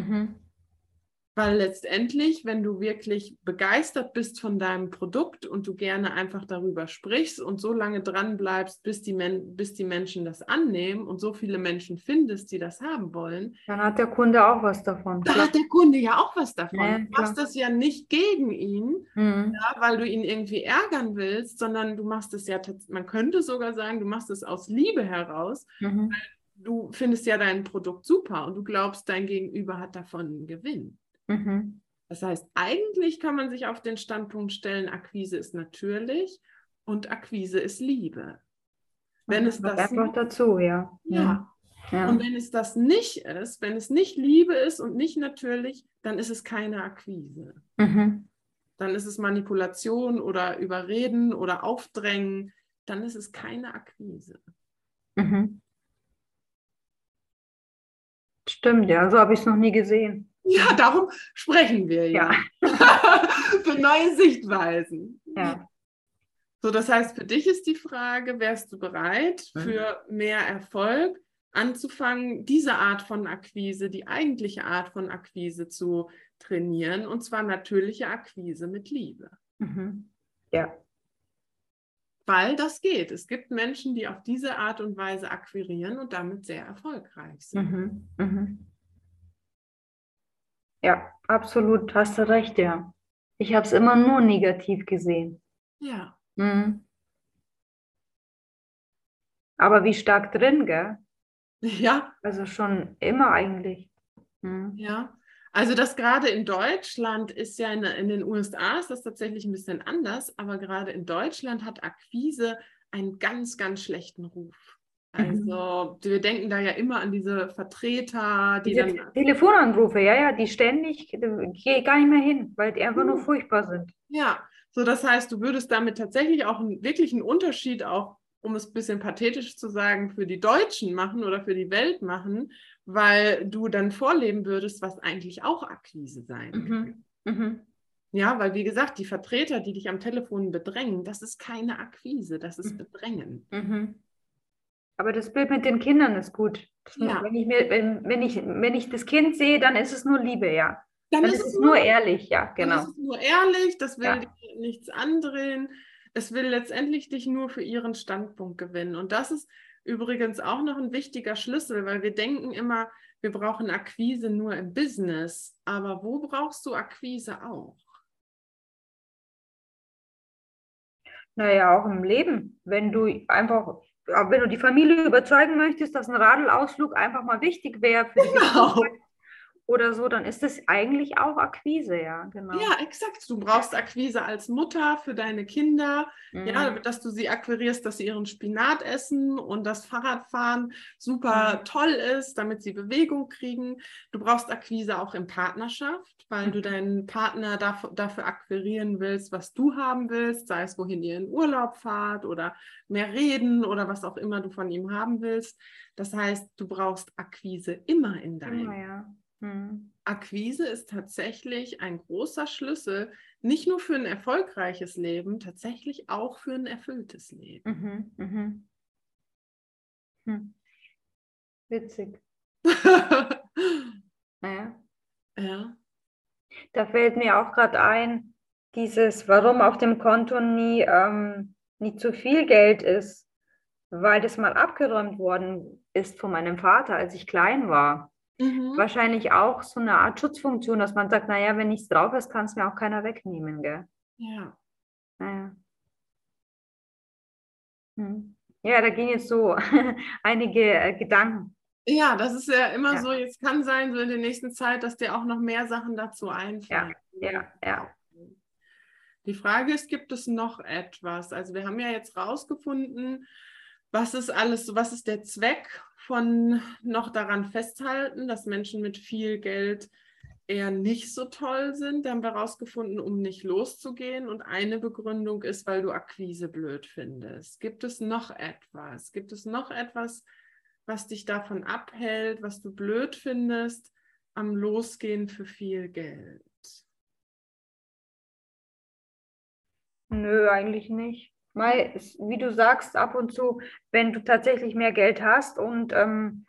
Weil letztendlich, wenn du wirklich begeistert bist von deinem Produkt und du gerne einfach darüber sprichst und so lange dran bleibst, bis die, Men bis die Menschen das annehmen und so viele Menschen findest, die das haben wollen, Dann hat der Kunde auch was davon. da hat der Kunde ja auch was davon. Ja, du machst das ja nicht gegen ihn, Mhm. ja, weil du ihn irgendwie ärgern willst, sondern du machst es ja, man könnte sogar sagen, du machst es aus Liebe heraus. Mhm. Du findest ja dein Produkt super und du glaubst, dein Gegenüber hat davon einen Gewinn. Mhm. Das heißt, eigentlich kann man sich auf den Standpunkt stellen, Akquise ist natürlich und Akquise ist Liebe. Wenn es Kommt das einfach dazu, ja. ja. Ja. Und wenn es das nicht ist, wenn es nicht Liebe ist und nicht natürlich, dann ist es keine Akquise. Mhm. Dann ist es Manipulation oder Überreden oder Aufdrängen. Dann ist es keine Akquise. Mhm. Stimmt, ja, so habe ich es noch nie gesehen. Ja, darum sprechen wir ja. Für neue Sichtweisen. Ja. So, das heißt, für dich ist die Frage, wärst du bereit, Mhm. für mehr Erfolg anzufangen, diese Art von Akquise, die eigentliche Art von Akquise zu trainieren, und zwar natürliche Akquise mit Liebe. Mhm. Ja. Weil das geht. Es gibt Menschen, die auf diese Art und Weise akquirieren und damit sehr erfolgreich sind. Mhm. Mhm. Ja, absolut, hast du recht, ja. Ich habe es immer nur negativ gesehen. Ja, Mhm. Aber wie stark drin, gell? ja, Also schon immer eigentlich. Mhm. ja. Also das gerade in Deutschland ist ja in, in den USA ist das tatsächlich ein bisschen anders, aber gerade in Deutschland hat Akquise einen ganz, ganz schlechten Ruf. Mhm. Also wir denken da ja immer an diese Vertreter, die Diese dann, Telefonanrufe, ja, ja, die ständig, ich gehe gar nicht mehr hin, weil die einfach nur Mhm. furchtbar sind. ja, so das heißt, du würdest damit tatsächlich auch einen, wirklich einen Unterschied auch, um es ein bisschen pathetisch zu sagen, für die Deutschen machen oder für die Welt machen, weil du dann vorleben würdest, was eigentlich auch Akquise sein kann. Mhm. Mhm. Ja, weil wie gesagt, die Vertreter, die dich am Telefon bedrängen, das ist keine Akquise, das ist Mhm. Bedrängen. Mhm. Aber das Bild mit den Kindern ist gut. Ja. Wenn ich mir, wenn, wenn ich, wenn ich das Kind sehe, dann ist es nur Liebe, ja. Dann Dann ist es es nur ehrlich, ja, Dann genau. ist es nur ehrlich, das will Ja. dir nichts andrehen. Es will letztendlich dich nur für ihren Standpunkt gewinnen. Und das ist übrigens auch noch ein wichtiger Schlüssel, weil wir denken immer, wir brauchen Akquise nur im Business. Aber wo brauchst du Akquise auch? Naja, auch im Leben. Wenn du einfach, wenn du die Familie überzeugen möchtest, dass ein Radelausflug einfach mal wichtig wäre für die genau oder so, dann ist es eigentlich auch Akquise, ja, genau. Ja, exakt. Du brauchst Akquise als Mutter für deine Kinder, mhm. ja, dass du sie akquirierst, dass sie ihren Spinat essen und das Fahrradfahren super mhm. toll ist, damit sie Bewegung kriegen. Du brauchst Akquise auch in Partnerschaft, weil mhm. du deinen Partner dafür, dafür akquirieren willst, was du haben willst, sei es wohin ihr in Urlaub fahrt oder mehr reden oder was auch immer du von ihm haben willst. Das heißt, du brauchst Akquise immer in deinem. Immer, ja. Hm. Akquise ist tatsächlich ein großer Schlüssel, nicht nur für ein erfolgreiches Leben, tatsächlich auch für ein erfülltes Leben. Mhm, mhm. Hm. Witzig. naja. Ja. Da fällt mir auch gerade ein, dieses, warum auf dem Konto nie, ähm, nie zu viel Geld ist, weil das mal abgeräumt worden ist von meinem Vater, als ich klein war. Mhm. Wahrscheinlich auch so eine Art Schutzfunktion, dass man sagt, naja, wenn nichts drauf ist, kann es mir auch keiner wegnehmen, gell? Ja. Naja. Hm. Ja, da gehen jetzt so einige äh, Gedanken. Ja, das ist ja immer ja. so, jetzt kann sein, so in der nächsten Zeit, dass dir auch noch mehr Sachen dazu einfallen. Ja, ja, ja. Die Frage ist, gibt es noch etwas? Also wir haben ja jetzt rausgefunden, was ist alles, was ist der Zweck von noch daran festhalten, dass Menschen mit viel Geld eher nicht so toll sind. Da haben wir herausgefunden, um nicht loszugehen. Und eine Begründung ist, weil du Akquise blöd findest. Gibt es noch etwas? Gibt es noch etwas, was dich davon abhält, was du blöd findest am Losgehen für viel Geld? Nö, eigentlich nicht. Mal, wie du sagst, ab und zu, wenn du tatsächlich mehr Geld hast und, ähm,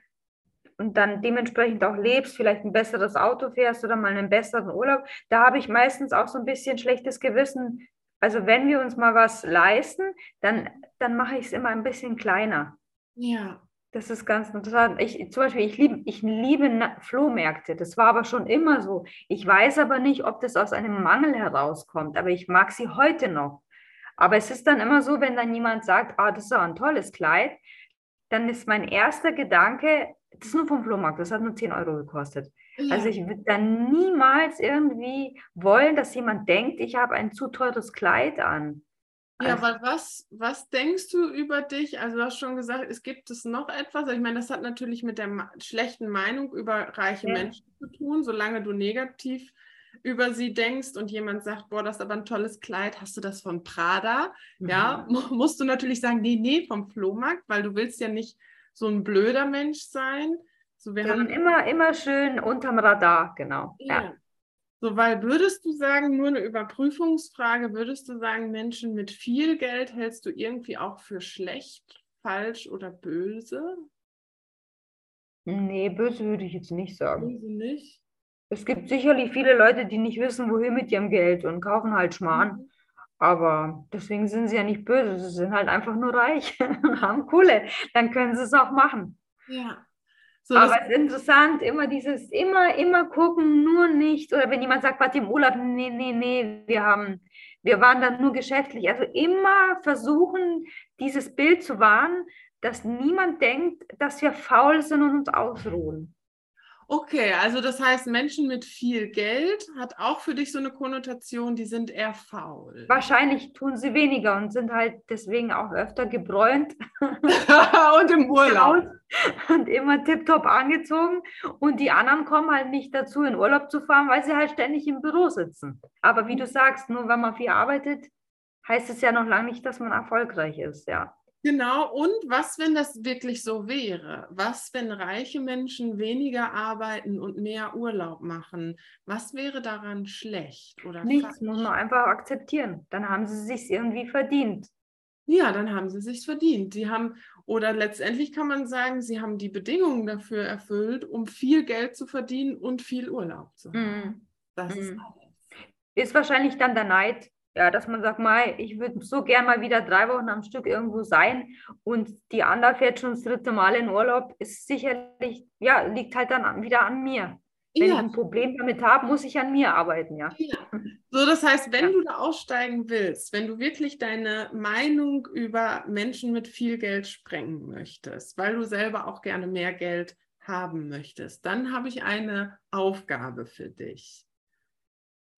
und dann dementsprechend auch lebst, vielleicht ein besseres Auto fährst oder mal einen besseren Urlaub, da habe ich meistens auch so ein bisschen schlechtes Gewissen. Also wenn wir uns mal was leisten, dann, dann mache ich es immer ein bisschen kleiner. Ja. Das ist ganz interessant. Ich, zum Beispiel, ich liebe, ich liebe Flohmärkte. Das war aber schon immer so. Ich weiß aber nicht, ob das aus einem Mangel herauskommt, aber ich mag sie heute noch. Aber es ist dann immer so, wenn dann jemand sagt, ah, das ist aber ein tolles Kleid, dann ist mein erster Gedanke, das ist nur vom Flohmarkt, das hat nur 10 Euro gekostet. Ja. Also ich würde dann niemals irgendwie wollen, dass jemand denkt, ich habe ein zu teures Kleid an. Ja, also, weil was, was denkst du über dich? Also du hast schon gesagt, es gibt es noch etwas. Ich meine, das hat natürlich mit der schlechten Meinung über reiche ja. Menschen zu tun. Solange du negativ über sie denkst und jemand sagt, boah, das ist aber ein tolles Kleid, hast du das von Prada? Mhm. Ja, musst du natürlich sagen, nee, nee, vom Flohmarkt, weil du willst ja nicht so ein blöder Mensch sein. So, wir haben immer, immer schön unterm Radar, genau. Ja. ja. So, weil würdest du sagen, nur eine Überprüfungsfrage, würdest du sagen, Menschen mit viel Geld hältst du irgendwie auch für schlecht, falsch oder böse? Nee, böse würde ich jetzt nicht sagen. Böse nicht? Es gibt sicherlich viele Leute, die nicht wissen, wohin mit ihrem Geld und kaufen halt Schmarrn. Mhm. Aber deswegen sind sie ja nicht böse, sie sind halt einfach nur reich und haben Kohle. Dann können sie es auch machen. Ja. So, Aber es ist interessant, immer dieses, immer, immer gucken, nur nicht. Oder wenn jemand sagt, warte im Urlaub, nee, nee, nee, wir haben, wir waren dann nur geschäftlich. Also immer versuchen, dieses Bild zu wahren, dass niemand denkt, dass wir faul sind und uns ausruhen. Okay, also das heißt, Menschen mit viel Geld hat auch für dich so eine Konnotation, die sind eher faul. Wahrscheinlich tun sie weniger und sind halt deswegen auch öfter gebräunt. und im Urlaub. Und immer tiptop angezogen. Und die anderen kommen halt nicht dazu, in Urlaub zu fahren, weil sie halt ständig im Büro sitzen. Aber wie du sagst, nur wenn man viel arbeitet, heißt es ja noch lange nicht, dass man erfolgreich ist, ja. Genau, und was, wenn das wirklich so wäre? Was, wenn reiche Menschen weniger arbeiten und mehr Urlaub machen? Was wäre daran schlecht? Oder Nichts, muss man einfach akzeptieren. Dann haben sie sich irgendwie verdient. Ja, dann haben sie sich verdient. Die haben, oder letztendlich kann man sagen, sie haben die Bedingungen dafür erfüllt, um viel Geld zu verdienen und viel Urlaub zu haben. Mm. Das mm. ist alles. Ist wahrscheinlich dann der Neid Ja, dass man sagt, Mai, ich würde so gern mal wieder drei Wochen am Stück irgendwo sein und die andere fährt schon das dritte Mal in Urlaub, ist sicherlich, ja, liegt halt dann wieder an mir. Wenn ja. ich ein Problem damit habe, muss ich an mir arbeiten, ja. ja. So, das heißt, wenn ja. du da aussteigen willst, wenn du wirklich deine Meinung über Menschen mit viel Geld sprengen möchtest, weil du selber auch gerne mehr Geld haben möchtest, dann habe ich eine Aufgabe für dich.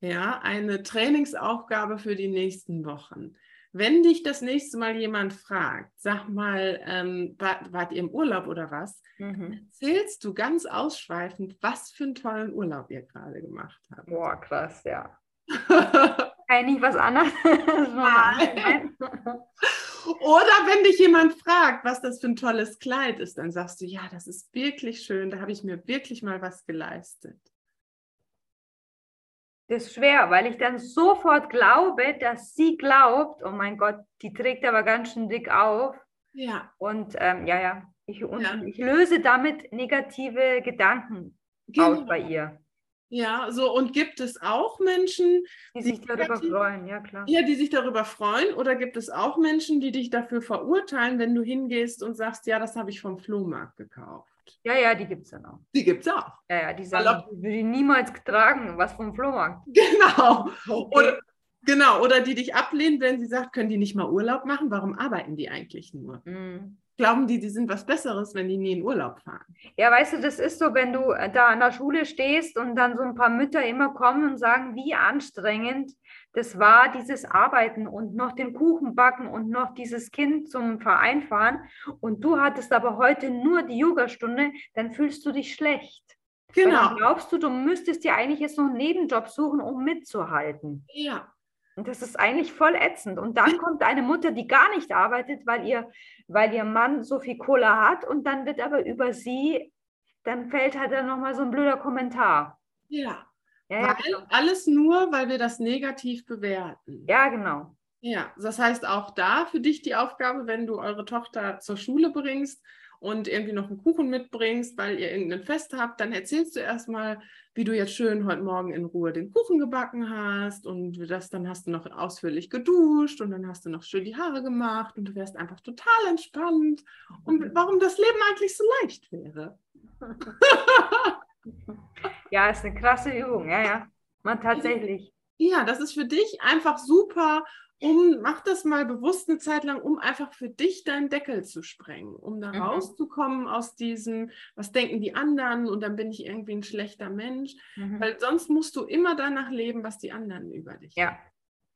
Ja, eine Trainingsaufgabe für die nächsten Wochen. Wenn dich das nächste Mal jemand fragt, sag mal, ähm, wart, wart, ihr im Urlaub oder was? Mhm. Erzählst du ganz ausschweifend, was für einen tollen Urlaub ihr gerade gemacht habt. Boah, krass, ja. Kann ich nicht was anderes. Oder wenn dich jemand fragt, was das für ein tolles Kleid ist, dann sagst du, ja, das ist wirklich schön, da habe ich mir wirklich mal was geleistet. Das ist schwer, weil ich dann sofort glaube, dass sie glaubt, oh mein Gott, die trägt aber ganz schön dick auf. Ja. Und ähm, ja, ja. Ich, und ja. ich löse damit negative Gedanken genau. aus bei ihr. Ja, so und gibt es auch Menschen, die sich darüber freuen, ja klar. Ja, die sich darüber freuen oder gibt es auch Menschen, die dich dafür verurteilen, wenn du hingehst und sagst, ja, das habe ich vom Flohmarkt gekauft? Ja, ja, die gibt es dann auch. Die gibt es auch. Ja, ja, die sagen, ich würde niemals tragen, was vom Flohmarkt. Genau. Okay. Oder, genau, oder die dich ablehnen, wenn sie sagt, können die nicht mal Urlaub machen? Warum arbeiten die eigentlich nur? Mhm glauben die, die sind was Besseres, wenn die nie in Urlaub fahren. Ja, weißt du, das ist so, wenn du da an der Schule stehst und dann so ein paar Mütter immer kommen und sagen, wie anstrengend das war, dieses Arbeiten und noch den Kuchen backen und noch dieses Kind zum Verein fahren und du hattest aber heute nur die Yogastunde, dann fühlst du dich schlecht. Genau. Dann glaubst du, du müsstest dir eigentlich jetzt noch einen Nebenjob suchen, um mitzuhalten. Ja. Und das ist eigentlich voll ätzend. Und dann kommt eine Mutter, die gar nicht arbeitet, weil ihr, weil ihr Mann so viel Kohle hat. Und dann wird aber über sie, dann fällt halt dann nochmal so ein blöder Kommentar. Ja. Ja, ja genau. Alles nur, weil wir das negativ bewerten. Ja, genau. Ja, das heißt auch da für dich die Aufgabe, wenn du eure Tochter zur Schule bringst und irgendwie noch einen Kuchen mitbringst, weil ihr irgendein Fest habt, dann erzählst du erstmal, wie du jetzt schön heute Morgen in Ruhe den Kuchen gebacken hast und das, dann hast du noch ausführlich geduscht und dann hast du noch schön die Haare gemacht und du wärst einfach total entspannt und warum das Leben eigentlich so leicht wäre. ja, ist eine krasse Übung, ja, ja. Man tatsächlich. Ja, das ist für dich einfach super um, mach das mal bewusst eine Zeit lang, um einfach für dich deinen Deckel zu sprengen, um da mhm. rauszukommen aus diesem, was denken die anderen und dann bin ich irgendwie ein schlechter Mensch, mhm. weil sonst musst du immer danach leben, was die anderen über dich Ja.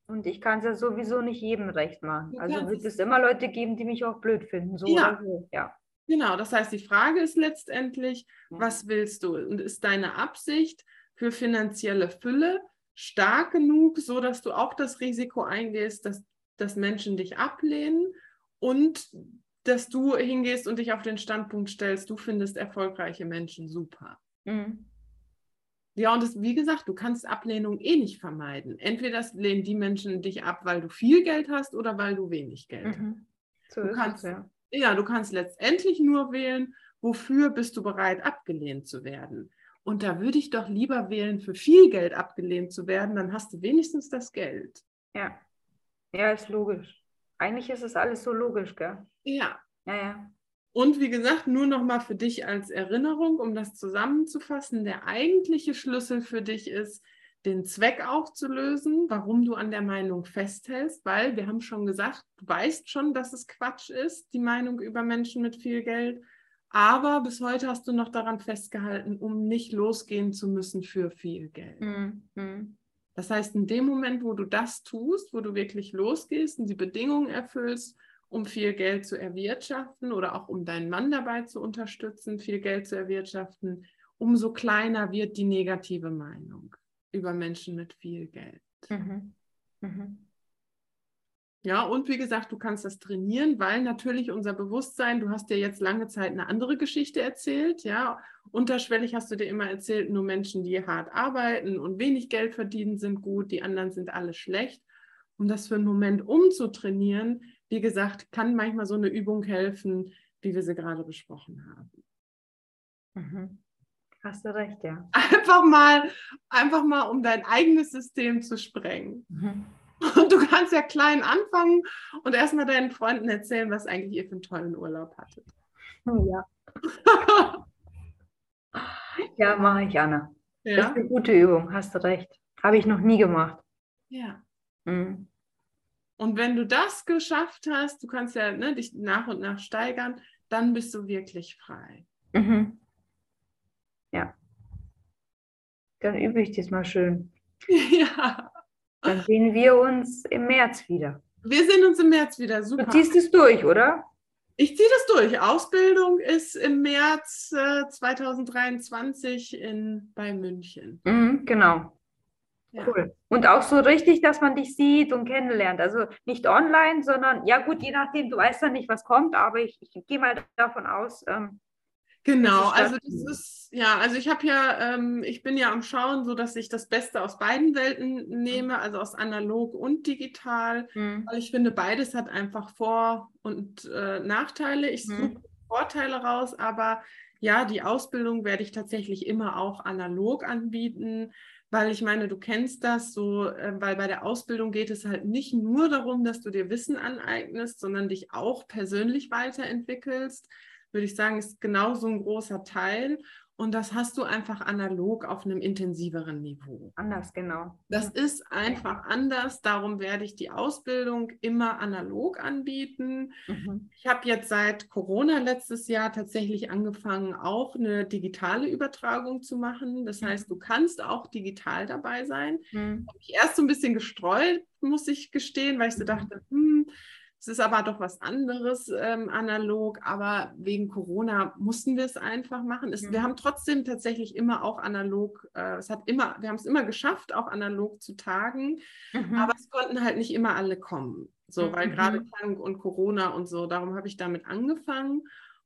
Und ich kann es ja sowieso nicht jedem recht machen. Du also wird es immer Leute geben, die mich auch blöd finden, so ja. so. Ja. Genau, das heißt, die Frage ist letztendlich, was willst du? Und ist deine Absicht für finanzielle Fülle stark genug, so dass du auch das Risiko eingehst, dass, dass Menschen dich ablehnen und dass du hingehst und dich auf den Standpunkt stellst, du findest erfolgreiche Menschen super. Mhm. Ja, und das, wie gesagt, du kannst Ablehnung eh nicht vermeiden. Entweder lehnen die Menschen dich ab, weil du viel Geld hast oder weil du wenig Geld mhm. hast. So du kannst, es, ja. Ja, du kannst letztendlich nur wählen, wofür bist du bereit, abgelehnt zu werden. Und da würde ich doch lieber wählen, für viel Geld abgelehnt zu werden, dann hast du wenigstens das Geld. Ja. Ja, ist logisch. Eigentlich ist es alles so logisch, gell? Ja. Ja, ja. Und wie gesagt, nur noch mal für dich als Erinnerung, um das zusammenzufassen, der eigentliche Schlüssel für dich ist, den Zweck aufzulösen, warum du an der Meinung festhältst, weil wir haben schon gesagt, du weißt schon, dass es Quatsch ist, die Meinung über Menschen mit viel Geld. Aber bis heute hast du noch daran festgehalten, um nicht losgehen zu müssen für viel Geld. Mhm. Das heißt, in dem Moment, wo du das tust, wo du wirklich losgehst und die Bedingungen erfüllst, um viel Geld zu erwirtschaften oder auch um deinen Mann dabei zu unterstützen, viel Geld zu erwirtschaften, umso kleiner wird die negative Meinung über Menschen mit viel Geld. Mhm. Mhm. Ja, und wie gesagt, du kannst das trainieren, weil natürlich unser Bewusstsein, du hast dir jetzt lange Zeit eine andere Geschichte erzählt, ja. Unterschwellig hast du dir immer erzählt, nur Menschen, die hart arbeiten und wenig Geld verdienen, sind gut, die anderen sind alle schlecht. Um das für einen Moment umzutrainieren, wie gesagt, kann manchmal so eine Übung helfen, wie wir sie gerade besprochen haben. Mhm. Hast du recht, ja. Einfach mal, einfach mal, um dein eigenes System zu sprengen. Mhm. Und du kannst ja klein anfangen und erstmal deinen Freunden erzählen, was eigentlich ihr für einen tollen Urlaub hattet. Oh ja. ja, mache ich, Anna. Ja? Das ist eine gute Übung, hast du recht. Habe ich noch nie gemacht. Ja. Mhm. Und wenn du das geschafft hast, du kannst ja ne, dich nach und nach steigern, dann bist du wirklich frei. Mhm. Ja. Dann übe ich das mal schön. Ja. Dann sehen wir uns im März wieder. Wir sehen uns im März wieder, super. Du ziehst es durch, oder? Ich ziehe das durch. Ausbildung ist im März äh, 2023 in, bei München. Mhm, genau. Ja. Cool. Und auch so richtig, dass man dich sieht und kennenlernt. Also nicht online, sondern ja gut, je nachdem, du weißt ja nicht, was kommt, aber ich, ich gehe mal davon aus, ähm, Genau, also das ist, ja, also ich habe ja, ähm, ich bin ja am Schauen, so dass ich das Beste aus beiden Welten nehme, also aus analog und digital, mhm. weil ich finde, beides hat einfach Vor- und äh, Nachteile. Ich mhm. suche Vorteile raus, aber ja, die Ausbildung werde ich tatsächlich immer auch analog anbieten, weil ich meine, du kennst das so, äh, weil bei der Ausbildung geht es halt nicht nur darum, dass du dir Wissen aneignest, sondern dich auch persönlich weiterentwickelst würde ich sagen, ist genauso ein großer Teil. Und das hast du einfach analog auf einem intensiveren Niveau. Anders, genau. Das ist einfach anders. Darum werde ich die Ausbildung immer analog anbieten. Mhm. Ich habe jetzt seit Corona letztes Jahr tatsächlich angefangen, auch eine digitale Übertragung zu machen. Das mhm. heißt, du kannst auch digital dabei sein. Mhm. Habe ich erst so ein bisschen gestreut, muss ich gestehen, weil ich so mhm. dachte, hm, es ist aber doch was anderes ähm, analog, aber wegen Corona mussten wir es einfach machen. Es, mhm. Wir haben trotzdem tatsächlich immer auch analog, äh, es hat immer, wir haben es immer geschafft, auch analog zu tagen, mhm. aber es konnten halt nicht immer alle kommen. So, weil mhm. gerade krank und Corona und so, darum habe ich damit angefangen.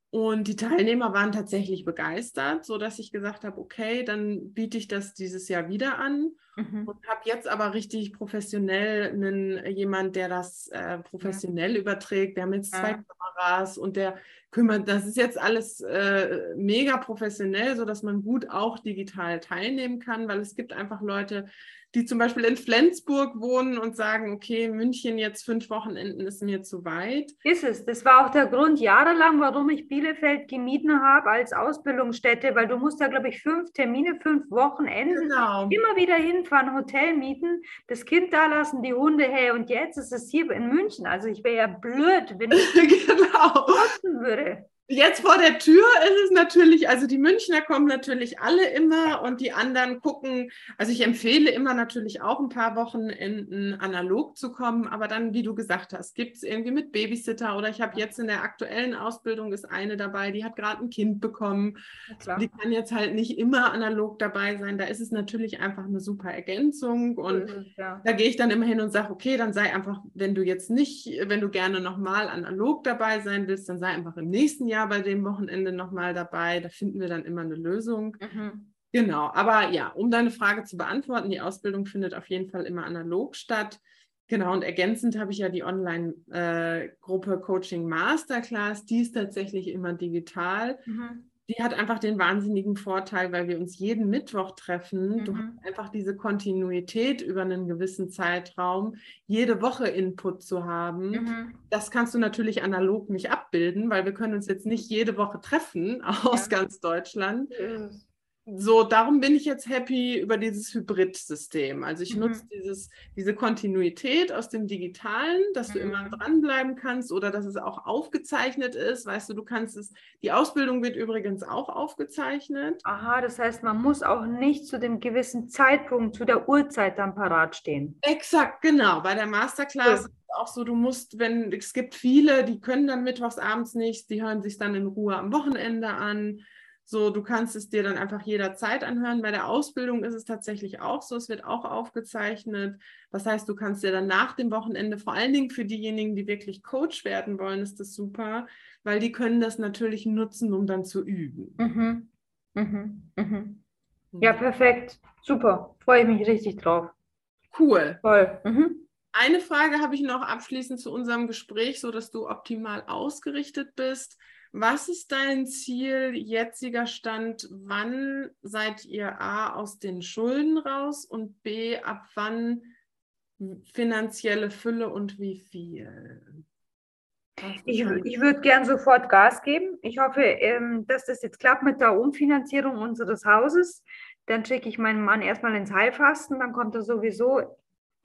Und die Teilnehmer waren tatsächlich begeistert, sodass ich gesagt habe, okay, dann biete ich das dieses Jahr wieder an mhm. und habe jetzt aber richtig professionell einen, jemand, der das äh, professionell ja. überträgt. Wir haben jetzt zwei ja. Kameras und der kümmert, das ist jetzt alles äh, mega professionell, sodass man gut auch digital teilnehmen kann, weil es gibt einfach Leute, die zum Beispiel in Flensburg wohnen und sagen, okay, München jetzt fünf Wochenenden ist mir zu weit. Ist es. Das war auch der Grund jahrelang, warum ich Bielefeld gemieden habe als Ausbildungsstätte, weil du musst da, glaube ich, fünf Termine, fünf Wochenenden genau. immer wieder hinfahren, Hotel mieten, das Kind da lassen, die Hunde, hey, und jetzt ist es hier in München. Also ich wäre ja blöd, wenn ich genau. kosten würde. Jetzt vor der Tür ist es natürlich, also die Münchner kommen natürlich alle immer und die anderen gucken. Also ich empfehle immer natürlich auch ein paar Wochenenden analog zu kommen, aber dann, wie du gesagt hast, gibt es irgendwie mit Babysitter oder ich habe jetzt in der aktuellen Ausbildung ist eine dabei, die hat gerade ein Kind bekommen. Ja, die kann jetzt halt nicht immer analog dabei sein. Da ist es natürlich einfach eine super Ergänzung und ja. da gehe ich dann immer hin und sage, okay, dann sei einfach, wenn du jetzt nicht, wenn du gerne nochmal analog dabei sein willst, dann sei einfach im nächsten Jahr Jahr bei dem Wochenende nochmal dabei. Da finden wir dann immer eine Lösung. Mhm. Genau, aber ja, um deine Frage zu beantworten, die Ausbildung findet auf jeden Fall immer analog statt. Genau, und ergänzend habe ich ja die Online-Gruppe äh, Coaching Masterclass, die ist tatsächlich immer digital. Mhm die hat einfach den wahnsinnigen Vorteil, weil wir uns jeden Mittwoch treffen. Mhm. Du hast einfach diese Kontinuität über einen gewissen Zeitraum, jede Woche Input zu haben. Mhm. Das kannst du natürlich analog nicht abbilden, weil wir können uns jetzt nicht jede Woche treffen aus ja. ganz Deutschland. Mhm so, darum bin ich jetzt happy über dieses Hybrid-System. Also ich mhm. nutze dieses, diese Kontinuität aus dem Digitalen, dass mhm. du immer mhm. dranbleiben kannst oder dass es auch aufgezeichnet ist. Weißt du, du kannst es, die Ausbildung wird übrigens auch aufgezeichnet. Aha, das heißt, man muss auch nicht zu dem gewissen Zeitpunkt, zu der Uhrzeit dann parat stehen. Exakt, genau. Bei der Masterclass ist es auch so, du musst, wenn, es gibt viele, die können dann mittwochs abends nicht, die hören sich dann in Ruhe am Wochenende an. So, du kannst es dir dann einfach jederzeit anhören. Bei der Ausbildung ist es tatsächlich auch so, es wird auch aufgezeichnet. Das heißt, du kannst dir dann nach dem Wochenende, vor allen Dingen für diejenigen, die wirklich Coach werden wollen, ist das super, weil die können das natürlich nutzen, um dann zu üben. Mhm. Mhm. Mhm. Ja, perfekt. Super. Freue ich mich richtig drauf. Cool. Voll. Mhm. Eine Frage habe ich noch abschließend zu unserem Gespräch, so dass du optimal ausgerichtet bist. Was ist dein Ziel, jetziger Stand? Wann seid ihr A aus den Schulden raus und B, ab wann finanzielle Fülle und wie viel? Ich, ich würde gern sofort Gas geben. Ich hoffe, ähm, dass das jetzt klappt mit der Umfinanzierung unseres Hauses. Dann schicke ich meinen Mann erstmal ins Heilfasten, dann kommt er sowieso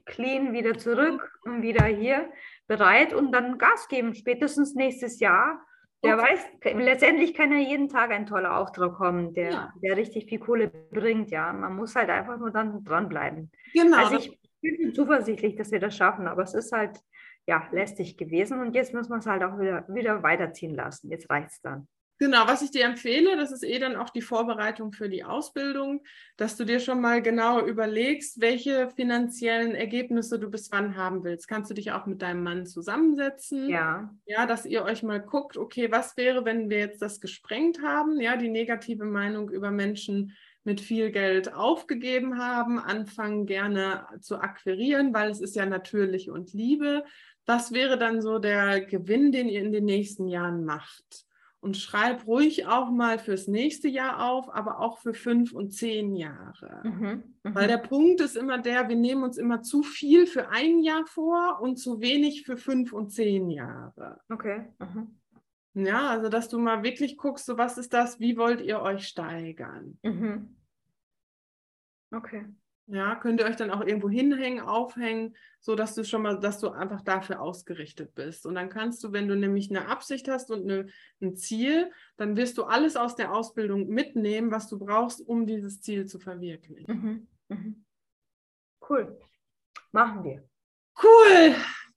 clean wieder zurück und wieder hier bereit und dann Gas geben, spätestens nächstes Jahr. Wer okay. weiß, letztendlich kann ja jeden Tag ein toller Auftrag kommen, der, ja. der richtig viel Kohle bringt, ja. Man muss halt einfach nur dann dranbleiben. Genau. Also ich bin zuversichtlich, dass wir das schaffen, aber es ist halt ja lästig gewesen und jetzt müssen wir es halt auch wieder, wieder weiterziehen lassen. Jetzt reicht es dann. Genau, was ich dir empfehle, das ist eh dann auch die Vorbereitung für die Ausbildung, dass du dir schon mal genau überlegst, welche finanziellen Ergebnisse du bis wann haben willst. Kannst du dich auch mit deinem Mann zusammensetzen? Ja. Ja, dass ihr euch mal guckt, okay, was wäre, wenn wir jetzt das gesprengt haben? Ja, die negative Meinung über Menschen mit viel Geld aufgegeben haben, anfangen gerne zu akquirieren, weil es ist ja natürlich und Liebe. Was wäre dann so der Gewinn, den ihr in den nächsten Jahren macht? Und schreib ruhig auch mal fürs nächste Jahr auf, aber auch für fünf und zehn Jahre. Mhm, mh. Weil der Punkt ist immer der, wir nehmen uns immer zu viel für ein Jahr vor und zu wenig für fünf und zehn Jahre. Okay. Mhm. Ja, also dass du mal wirklich guckst, so was ist das, wie wollt ihr euch steigern? Mhm. Okay. Ja, könnt ihr euch dann auch irgendwo hinhängen, aufhängen, so dass du schon mal, dass du einfach dafür ausgerichtet bist. Und dann kannst du, wenn du nämlich eine Absicht hast und eine, ein Ziel, dann wirst du alles aus der Ausbildung mitnehmen, was du brauchst, um dieses Ziel zu verwirklichen. Mhm. Mhm. Cool. Machen wir. Cool.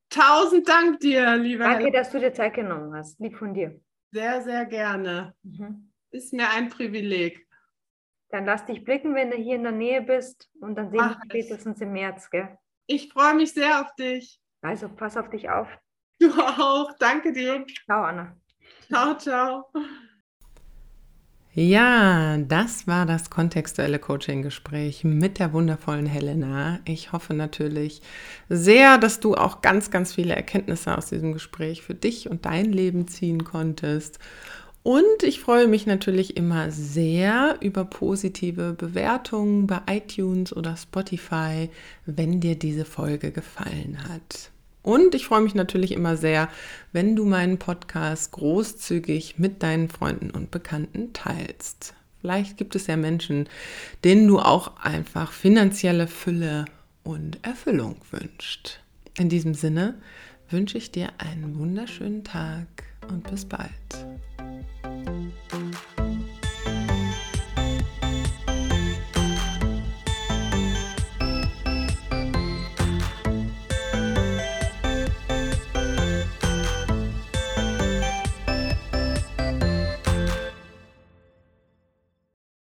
Tausend Dank dir, lieber. Danke, dass du dir Zeit genommen hast. Lieb von dir. Sehr, sehr gerne. Mhm. Ist mir ein Privileg. Dann lass dich blicken, wenn du hier in der Nähe bist und dann sehen wir spätestens im März, gell? Ich freue mich sehr auf dich. Also pass auf dich auf. Du auch. Danke dir. Ciao, Anna. Ciao, ciao. Ja, das war das kontextuelle Coaching-Gespräch mit der wundervollen Helena. Ich hoffe natürlich sehr, dass du auch ganz, ganz viele Erkenntnisse aus diesem Gespräch für dich und dein Leben ziehen konntest. Und ich freue mich natürlich immer sehr über positive Bewertungen bei iTunes oder Spotify, wenn dir diese Folge gefallen hat. Und ich freue mich natürlich immer sehr, wenn du meinen Podcast großzügig mit deinen Freunden und Bekannten teilst. Vielleicht gibt es ja Menschen, denen du auch einfach finanzielle Fülle und Erfüllung wünscht. In diesem Sinne wünsche ich dir einen wunderschönen Tag und bis bald.